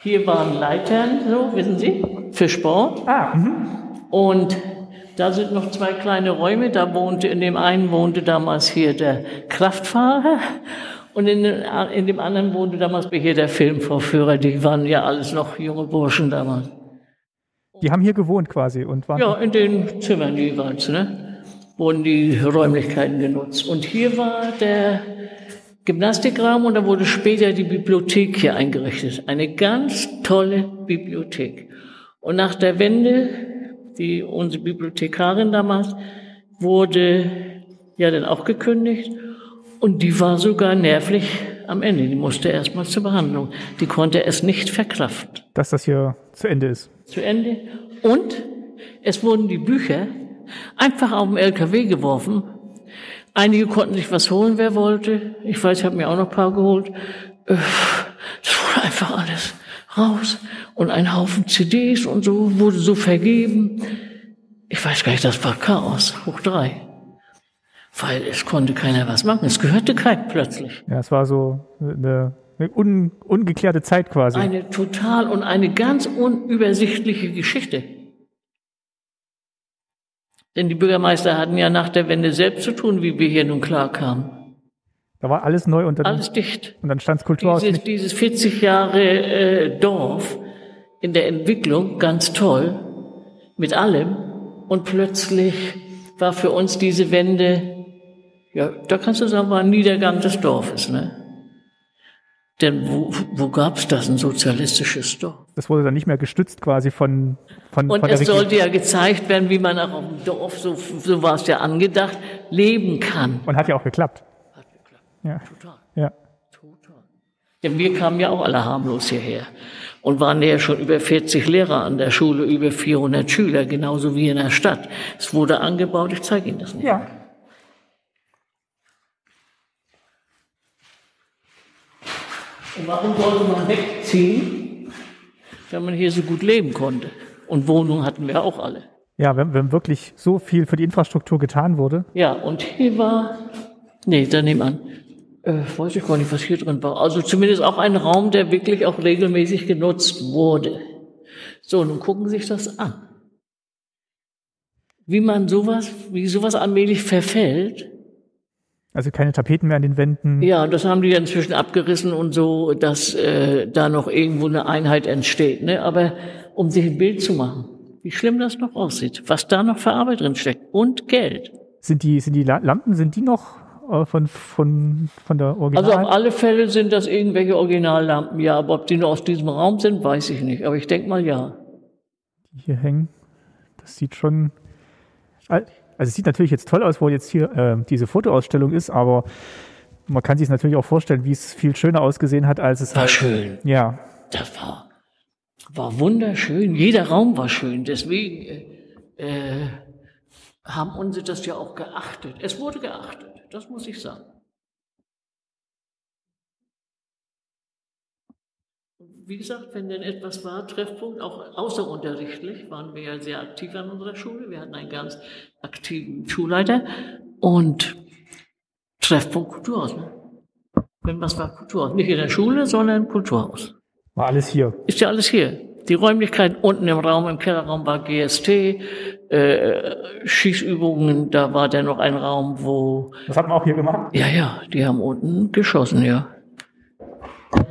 Hier waren Leitern, so, wissen Sie, für Sport. Ah, mhm. Und da sind noch zwei kleine Räume. Da wohnte, in dem einen wohnte damals hier der Kraftfahrer. Und in, in dem anderen wohnte damals hier der Filmvorführer. Die waren ja alles noch junge Burschen damals. Die haben hier gewohnt quasi und waren. Ja, in den Zimmern jeweils, ne? Wurden die Räumlichkeiten genutzt. Und hier war der Gymnastikraum und da wurde später die Bibliothek hier eingerichtet. Eine ganz tolle Bibliothek. Und nach der Wende, die unsere Bibliothekarin damals, wurde ja dann auch gekündigt. Und die war sogar nervlich am Ende. Die musste erstmal zur Behandlung. Die konnte es nicht verkraften Dass das hier zu Ende ist. zu Ende. Und es wurden die Bücher einfach auf den LKW geworfen. Einige konnten sich was holen, wer wollte. Ich weiß, ich habe mir auch noch ein paar geholt. Äh, Das wurde einfach alles raus. Und ein Haufen CDs und so wurde so vergeben. Ich weiß gar nicht, das war Chaos, hoch drei. Weil es konnte keiner was machen. Es gehörte keinem plötzlich. Ja, es war so eine, eine un, ungeklärte Zeit quasi. Eine total und eine ganz unübersichtliche Geschichte. Denn die Bürgermeister hatten ja nach der Wende selbst zu tun, wie wir hier nun klarkamen. da war alles neu und dann, Alles dicht. und dann stand Kulturhaus Dieses, nicht. dieses 40 Jahre äh, Dorf in der Entwicklung ganz toll mit allem und plötzlich war für uns diese Wende, ja, da kannst du sagen, war ein Niedergang des Dorfes, ne? Denn wo, wo gab's das, ein sozialistisches Dorf? Das wurde dann nicht mehr gestützt quasi von, von, Und von der es sollte ja gezeigt werden, wie man auch auf dem Dorf, so, so war es ja angedacht, leben kann. Und hat ja auch geklappt. Ja. Total. ja. Total. Denn wir kamen ja auch alle harmlos hierher und waren ja schon über 40 Lehrer an der Schule, über 400 Schüler, genauso wie in der Stadt. Es wurde angebaut, ich zeige Ihnen das nicht. Ja. Und warum sollte man wegziehen, wenn man hier so gut leben konnte? Und Wohnungen hatten wir auch alle. Ja, wenn, wenn wirklich so viel für die Infrastruktur getan wurde. Ja, und hier war, nee, da nebenan, äh, weiß ich gar nicht, was hier drin war. Also zumindest auch ein Raum, der wirklich auch regelmäßig genutzt wurde. So, nun gucken Sie sich das an. Wie man sowas, wie sowas allmählich verfällt. Also keine Tapeten mehr an den Wänden. Ja, das haben die ja inzwischen abgerissen und so, dass äh, da noch irgendwo eine Einheit entsteht. Ne? Aber um sich ein Bild zu machen, wie schlimm das noch aussieht, was da noch für Arbeit drin steckt und Geld. Sind die, sind die La- Lampen, sind die noch äh, von, von, von der Original? Also auf alle Fälle sind das irgendwelche Originallampen, ja, aber ob die nur aus diesem Raum sind, weiß ich nicht. Aber ich denke mal ja. die hier hängen. Das sieht schon. Also es sieht natürlich jetzt toll aus, wo jetzt hier äh, diese Fotoausstellung ist, aber man kann sich es natürlich auch vorstellen, wie es viel schöner ausgesehen hat, als es War halt. schön. Ja, Das war, war wunderschön. Jeder Raum war schön. Deswegen äh, äh, haben unsere das ja auch geachtet. Es wurde geachtet, das muss ich sagen. Wie gesagt, wenn denn etwas war, Treffpunkt, auch außerunterrichtlich, waren wir ja sehr aktiv an unserer Schule. Wir hatten einen ganz aktiven Schulleiter und Treffpunkt Kulturhaus. Ne? Wenn was war, Kulturhaus. Nicht in der Schule, sondern Kulturhaus. War alles hier. Ist ja alles hier. Die Räumlichkeiten unten im Raum, im Kellerraum war GST, äh, Schießübungen, da war dann noch ein Raum, wo, Das hat man auch hier gemacht. ja, ja, die haben unten geschossen, ja.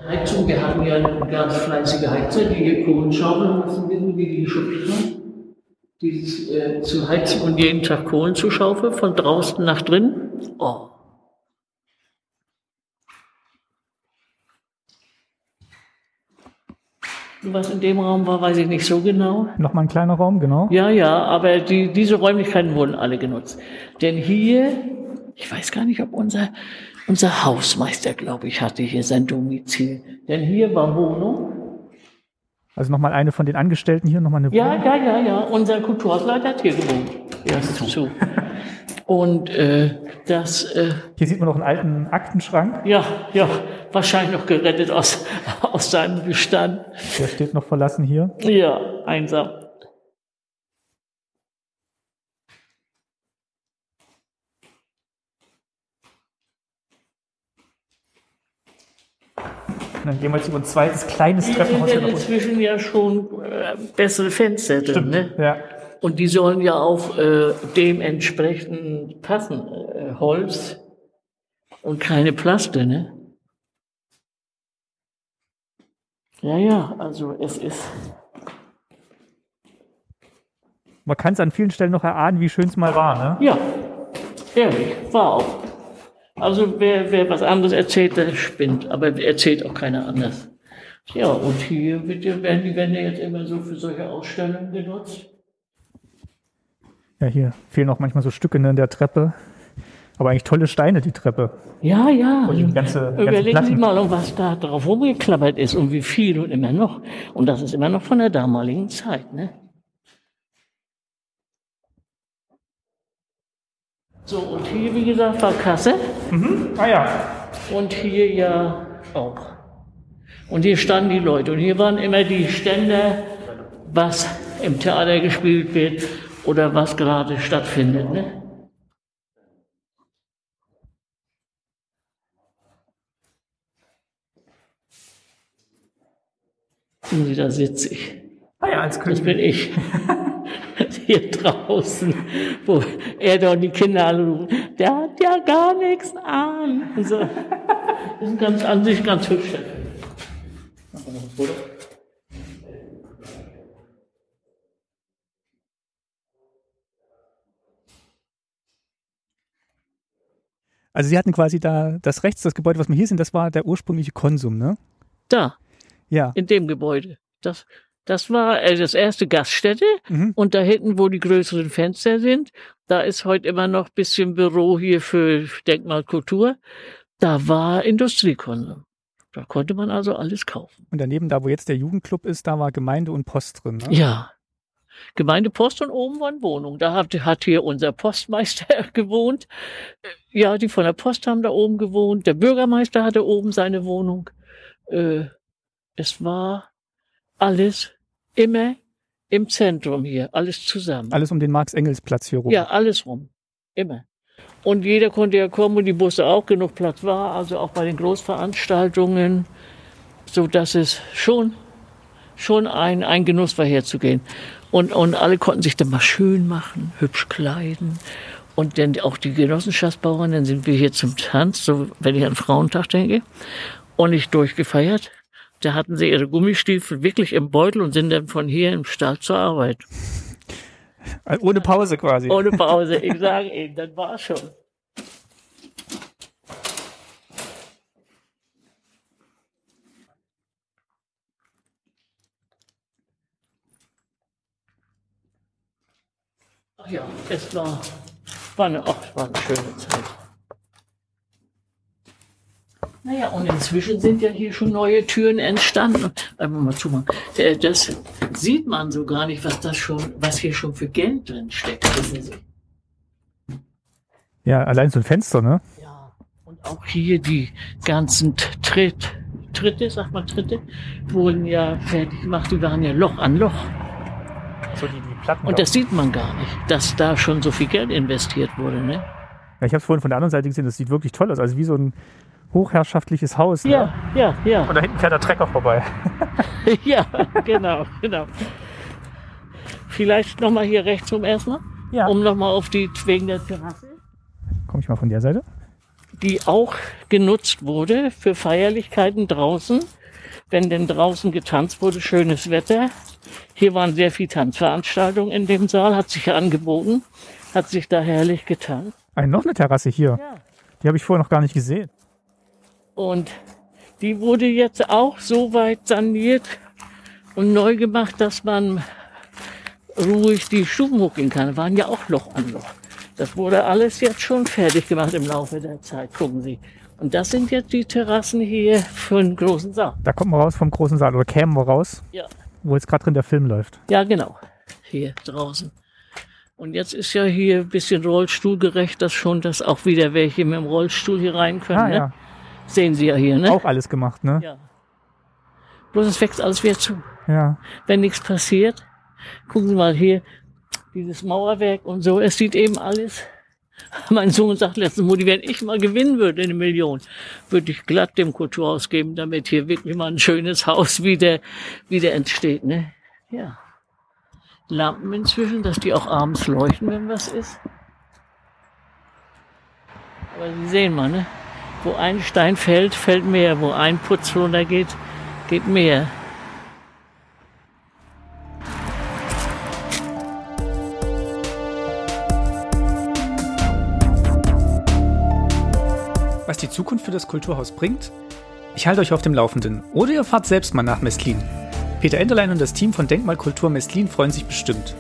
Heizung, wir hatten ja eine ganz fleißige Heizer, die hier Kohlen schaufeln lassen, wissen, wie die geschubst haben. Dieses äh, zu heizen und jeden Tag Kohlen zu schaufeln, von draußen nach drin. Oh. Was in dem Raum war, weiß ich nicht so genau. Nochmal ein kleiner Raum, genau. Ja, ja, aber die, diese Räumlichkeiten wurden alle genutzt. Denn hier, ich weiß gar nicht, ob unser, unser Hausmeister, glaube ich, hatte hier sein Domizil. Denn hier war Wohnung. Also nochmal eine von den Angestellten hier, nochmal eine Ja, Wohnung. ja, ja, ja. Unser Kulturhausleiter hat hier gewohnt. Erst zu. Und äh, das, äh, Hier sieht man noch einen alten Aktenschrank. ja, ja, wahrscheinlich noch gerettet aus, aus seinem Bestand. Der steht noch verlassen hier. Ja, einsam. Dann gehen wir jetzt über ein zweites kleines Treppenhaus nach unten. inzwischen ja schon äh, bessere Fenster drin, ne? Ja. Und die sollen ja auch äh, dementsprechend passen. Äh, Holz und keine Plaste, ne? Ja, ja, also es ist. Man kann es an vielen Stellen noch erahnen, wie schön es mal war. Ne? Ja, ehrlich, war auch. Also wer, wer was anderes erzählt, der spinnt, aber erzählt auch keiner anders. Ja, und hier wird ja, werden die Wände jetzt immer so für solche Ausstellungen genutzt. Ja, hier fehlen auch manchmal so Stücke ne, in der Treppe. Aber eigentlich tolle Steine, die Treppe. Ja, ja. Und ganze, ganze Überlegen Sie Platten. mal, um was da drauf rumgeklappert ist und wie viel und immer noch. Und das ist immer noch von der damaligen Zeit, ne? So, und hier, wie gesagt, war Kasse. Ah ja. Und hier ja auch. Und hier standen die Leute. Und hier waren immer die Ständer, was im Theater gespielt wird oder was gerade stattfindet. Ne? Sie, da sitze ich. Ah ja, als Das König. bin ich. Hier draußen, wo er da und die Kinder alle rufen, der hat ja gar nichts an. Und so. Das ist ganz, an sich ganz hübsch. Machen wir noch ein Foto? Also sie hatten quasi da das rechts, das Gebäude, was wir hier sehen, das war der ursprüngliche Konsum, ne? Da, Ja. in dem Gebäude. Das, das war äh, das erste Gaststätte. Mhm. Und da hinten, wo die größeren Fenster sind, da ist heute immer noch bisschen Büro hier für Denkmalkultur. Da war Industriekonsum. Da konnte man also alles kaufen. Und daneben, da wo jetzt der Jugendclub ist, da war Gemeinde und Post drin, ne? Ja. Gemeindepost und oben waren Wohnungen. Da hat, hat hier unser Postmeister gewohnt. Äh, Ja, die von der Post haben da oben gewohnt. Der Bürgermeister hatte oben seine Wohnung. Äh, es war alles immer im Zentrum hier, alles zusammen. Alles um den Marx-Engels-Platz hier rum. Ja, alles rum. Immer. Und jeder konnte ja kommen und die Busse auch genug Platz war, also auch bei den Großveranstaltungen, so dass es schon, schon ein, ein Genuss war herzugehen. Und, und alle konnten sich dann mal schön machen, hübsch kleiden. Und dann auch die Genossenschaftsbauern, dann sind wir hier zum Tanz, so wenn ich an Frauentag denke, und nicht durchgefeiert. Da hatten sie ihre Gummistiefel wirklich im Beutel und sind dann von hier im Stall zur Arbeit. Also Ohne Pause quasi. Ohne Pause. Ich sage Ihnen, das war schon. Ach ja, es war, war, eine, ach, es war eine schöne Zeit. Naja, und inzwischen sind ja hier schon neue Türen entstanden. Einfach mal zumachen. Äh, Das sieht man so gar nicht, was das schon, was hier schon für Geld drin steckt. Wissen Sie? Ja, allein so ein Fenster, ne? Ja, und auch hier die ganzen Tritt, Tritte, sag mal Tritte, wurden ja fertig gemacht, die waren ja Loch an Loch. So die, die Platten. Und das sieht man gar nicht, dass da schon so viel Geld investiert wurde. Ne? ja, ich habe es vorhin von der anderen Seite gesehen, das sieht wirklich toll aus. Also wie so ein hochherrschaftliches Haus. Ja, Ne? ja, ja. Und da hinten fährt der Trecker vorbei. ja, genau, genau. Vielleicht nochmal hier rechts rum erstmal, Ja. um nochmal auf die, wegen der Terrasse, Komme ich mal von der Seite? die auch genutzt wurde für Feierlichkeiten draußen. Wenn denn draußen getanzt wurde, schönes Wetter. Hier waren sehr viele Tanzveranstaltungen in dem Saal, hat sich angeboten, hat sich da herrlich getan. Ein, noch eine Terrasse hier. Ja. Die habe ich vorher noch gar nicht gesehen. Und die wurde jetzt auch so weit saniert und neu gemacht, dass man ruhig die Stufen hochgehen kann. Da waren ja auch Loch an Loch. Das wurde alles jetzt schon fertig gemacht im Laufe der Zeit. Gucken Sie. Und das sind jetzt die Terrassen hier für den großen Saal. Da kommt man raus vom großen Saal oder kämen wir raus, Ja, wo jetzt gerade drin der Film läuft. ja, genau. Hier draußen. Und jetzt ist ja hier ein bisschen rollstuhlgerecht, dass schon, dass auch wieder welche mit dem Rollstuhl hier rein können. Ah ne? ja, Sehen Sie ja hier, ne? auch alles gemacht, ne? Ja. Bloß es wächst alles wieder zu. Ja. wenn nichts passiert. Gucken Sie mal hier, dieses Mauerwerk und so. Es sieht eben alles. Mein Sohn sagt letztens, Mutti, wenn ich mal gewinnen würde, eine Million, würde ich glatt dem Kulturhaus geben, damit hier wirklich mal ein schönes Haus wieder, wieder entsteht, ne? Ja. Lampen inzwischen, dass die auch abends leuchten, wenn was ist. Aber Sie sehen mal, ne? Wo ein Stein fällt, fällt mehr. Wo ein Putz runtergeht, geht mehr. Was die Zukunft für das Kulturhaus bringt? Ich halte euch auf dem Laufenden. Oder ihr fahrt selbst mal nach Mestlin. Peter Enderlein und das Team von Denkmalkultur Mestlin freuen sich bestimmt.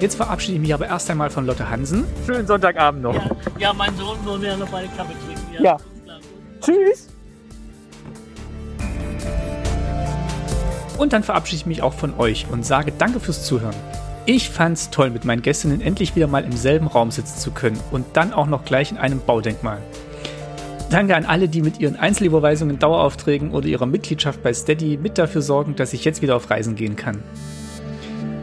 Jetzt verabschiede ich mich aber erst einmal von Lotte Hansen. Schönen Sonntagabend noch. Ja, ja, mein Sohn will mir noch eine Kaffee trinken. Ja. Tschüss. Und dann verabschiede ich mich auch von euch und sage Danke fürs Zuhören. Ich fand's toll, mit meinen Gästinnen endlich wieder mal im selben Raum sitzen zu können und dann auch noch gleich in einem Baudenkmal. Danke an alle, die mit ihren Einzelüberweisungen, Daueraufträgen oder ihrer Mitgliedschaft bei Steady mit dafür sorgen, dass ich jetzt wieder auf Reisen gehen kann.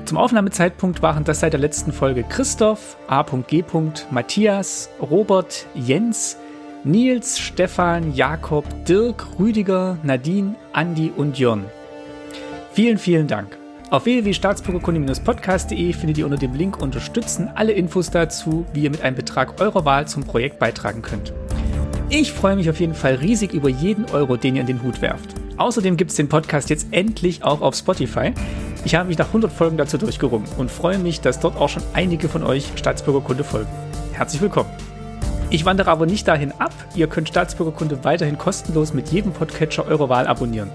Zum Aufnahmezeitpunkt waren das seit der letzten Folge Christoph, A.G. Matthias, Robert, Jens, Nils, Stefan, Jakob, Dirk, Rüdiger, Nadine, Andi und Jörn. Vielen, vielen Dank. Auf www.staatsbürgerkunde-podcast.de findet ihr unter dem Link Unterstützen alle Infos dazu, wie ihr mit einem Betrag eurer Wahl zum Projekt beitragen könnt. Ich freue mich auf jeden Fall riesig über jeden Euro, den ihr in den Hut werft. Außerdem gibt es den Podcast jetzt endlich auch auf Spotify. Ich habe mich nach 100 Folgen dazu durchgerungen und freue mich, dass dort auch schon einige von euch Staatsbürgerkunde folgen. Herzlich willkommen. Ich wandere aber nicht dahin ab. Ihr könnt Staatsbürgerkunde weiterhin kostenlos mit jedem Podcatcher eurer Wahl abonnieren.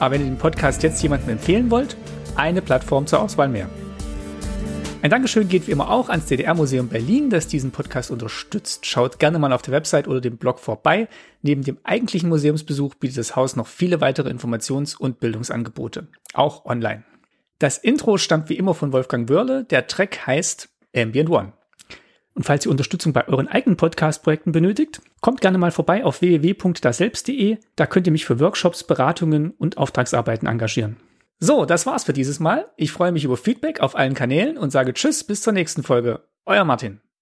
Aber wenn ihr den Podcast jetzt jemandem empfehlen wollt, eine Plattform zur Auswahl mehr. Ein Dankeschön geht wie immer auch ans DDR-Museum Berlin, das diesen Podcast unterstützt. Schaut gerne mal auf der Website oder dem Blog vorbei. Neben dem eigentlichen Museumsbesuch bietet das Haus noch viele weitere Informations- und Bildungsangebote, auch online. Das Intro stammt wie immer von Wolfgang Wörle. Der Track heißt Ambient One. Und falls ihr Unterstützung bei euren eigenen Podcast-Projekten benötigt, kommt gerne mal vorbei auf www.daselbst.de. Da könnt ihr mich für Workshops, Beratungen und Auftragsarbeiten engagieren. So, das war's für dieses Mal. Ich freue mich über Feedback auf allen Kanälen und sage Tschüss bis zur nächsten Folge. Euer Martin.